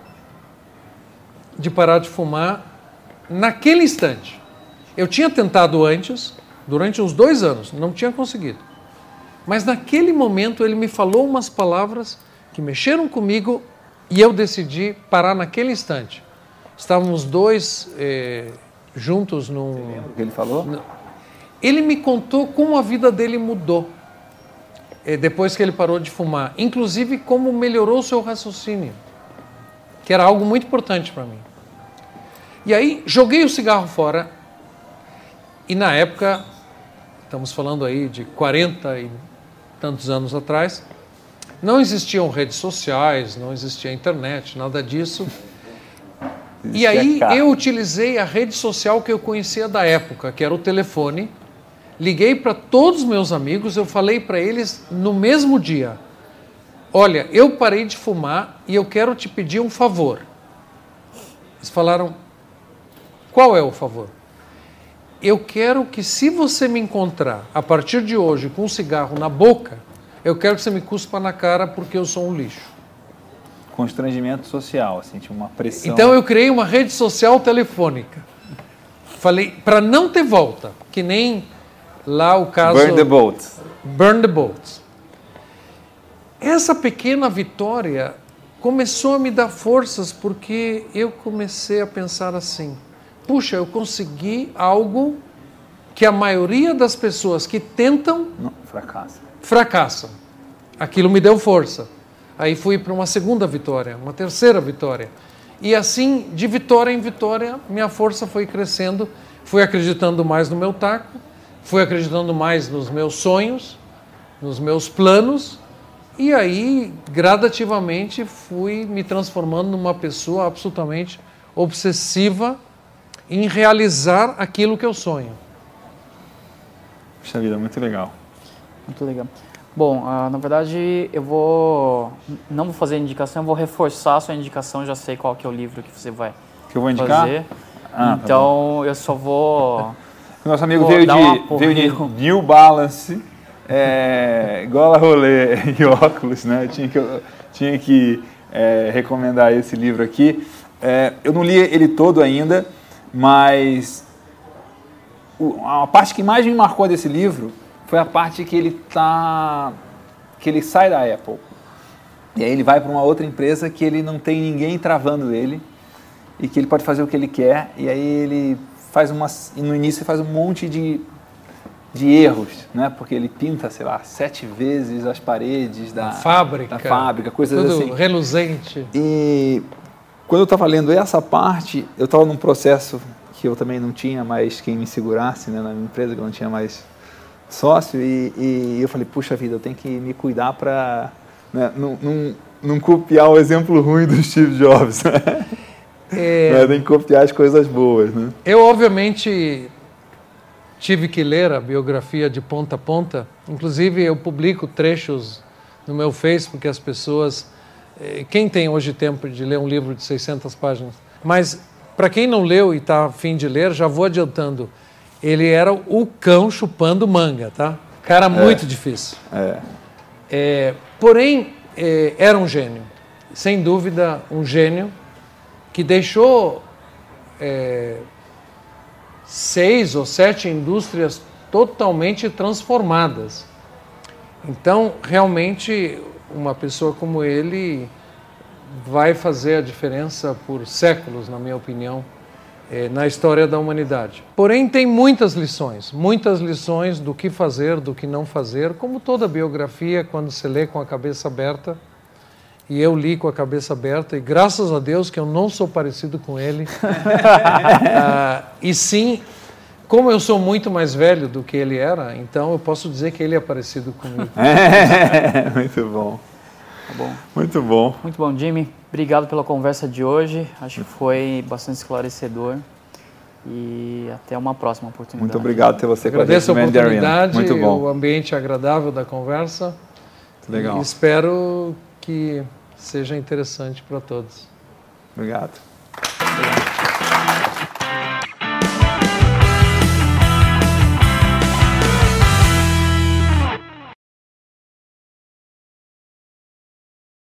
de parar de fumar naquele instante. Eu tinha tentado antes, durante uns dois anos, não tinha conseguido. Mas naquele momento ele me falou umas palavras que mexeram comigo e eu decidi parar naquele instante. Estávamos dois eh, juntos num. Você lembra o que ele falou? Ele me contou como a vida dele mudou eh, depois que ele parou de fumar, inclusive como melhorou o seu raciocínio, que era algo muito importante para mim. E aí joguei o cigarro fora e na época, estamos falando aí de 40 e tantos anos atrás, não existiam redes sociais, não existia internet, nada disso. E aí eu utilizei a rede social que eu conhecia da época, que era o telefone. Liguei para todos os meus amigos, eu falei para eles no mesmo dia: Olha, eu parei de fumar e eu quero te pedir um favor. Eles falaram: Qual é o favor? Eu quero que, se você me encontrar a partir de hoje com um cigarro na boca, eu quero que você me cuspa na cara porque eu sou um lixo constrangimento social, assim, tinha uma pressão. Então eu criei uma rede social telefônica. Falei, para não ter volta, que nem lá o caso. Burn the boat. Burn the boat. Essa pequena vitória começou a me dar forças porque eu comecei a pensar assim: puxa, eu consegui algo que a maioria das pessoas que tentam. Não, fracassa. Fracassam. Aquilo me deu força. Aí fui para uma segunda vitória, uma terceira vitória. E assim, de vitória em vitória, minha força foi crescendo. Fui acreditando mais no meu taco, fui acreditando mais nos meus sonhos, nos meus planos. E aí, gradativamente, fui me transformando numa pessoa absolutamente obsessiva em realizar aquilo que eu sonho. Puxa vida, muito legal. Muito legal. Bom, uh, na verdade eu vou não vou fazer indicação, eu vou reforçar a sua indicação, já sei qual que é o livro que você vai que eu vou indicar? fazer. Ah, tá então tá eu só vou. O nosso amigo veio de, veio de New Balance, é, gola rolê e óculos, né? Eu tinha que, eu tinha que é, recomendar esse livro aqui. É, eu não li ele todo ainda, mas a parte que mais me marcou desse livro foi a parte que ele tá que ele sai da Apple. E aí ele vai para uma outra empresa que ele não tem ninguém travando ele e que ele pode fazer o que ele quer. E aí ele faz uma no início faz um monte de de erros, né? Porque ele pinta, sei lá, sete vezes as paredes da, fábrica, da fábrica, coisas tudo assim. reluzente. E quando eu estava lendo essa parte, eu estava num processo que eu também não tinha mais quem me segurasse, né? Na minha empresa que eu não tinha mais sócio e, e, eu falei, puxa vida, eu tenho que me cuidar para né, não, não, não, copiar o exemplo ruim do Steve Jobs. Né? É, né, tem que copiar as coisas boas. Né? Eu, obviamente, tive que ler a biografia de ponta a ponta. Inclusive, eu publico trechos no meu Face, porque as pessoas... Eh, quem tem hoje tempo de ler um livro de 600 páginas? Mas, para quem não leu e está afim de ler, já vou adiantando ele era o cão chupando manga, tá? Cara muito é. difícil. É. É, porém, é, era um gênio. Sem dúvida, um gênio que deixou é, seis ou sete indústrias totalmente transformadas. Então, realmente, uma pessoa como ele vai fazer a diferença por séculos, na minha opinião é, na história da humanidade. Porém, tem muitas lições, muitas lições do que fazer, do que não fazer, como toda biografia, quando se lê com a cabeça aberta. E eu li com a cabeça aberta, e graças a Deus que eu não sou parecido com ele. ah, e sim, como eu sou muito mais velho do que ele era, então eu posso dizer que ele é parecido comigo. É, muito bom. Tá bom. Muito bom. Muito bom, Jimmy. Obrigado pela conversa de hoje. Acho que foi bastante esclarecedor. e até uma próxima oportunidade. Muito obrigado ter você Agradeço com a gente a oportunidade, Muito bom. o ambiente agradável da conversa. Legal. E espero que seja interessante para todos. Obrigado.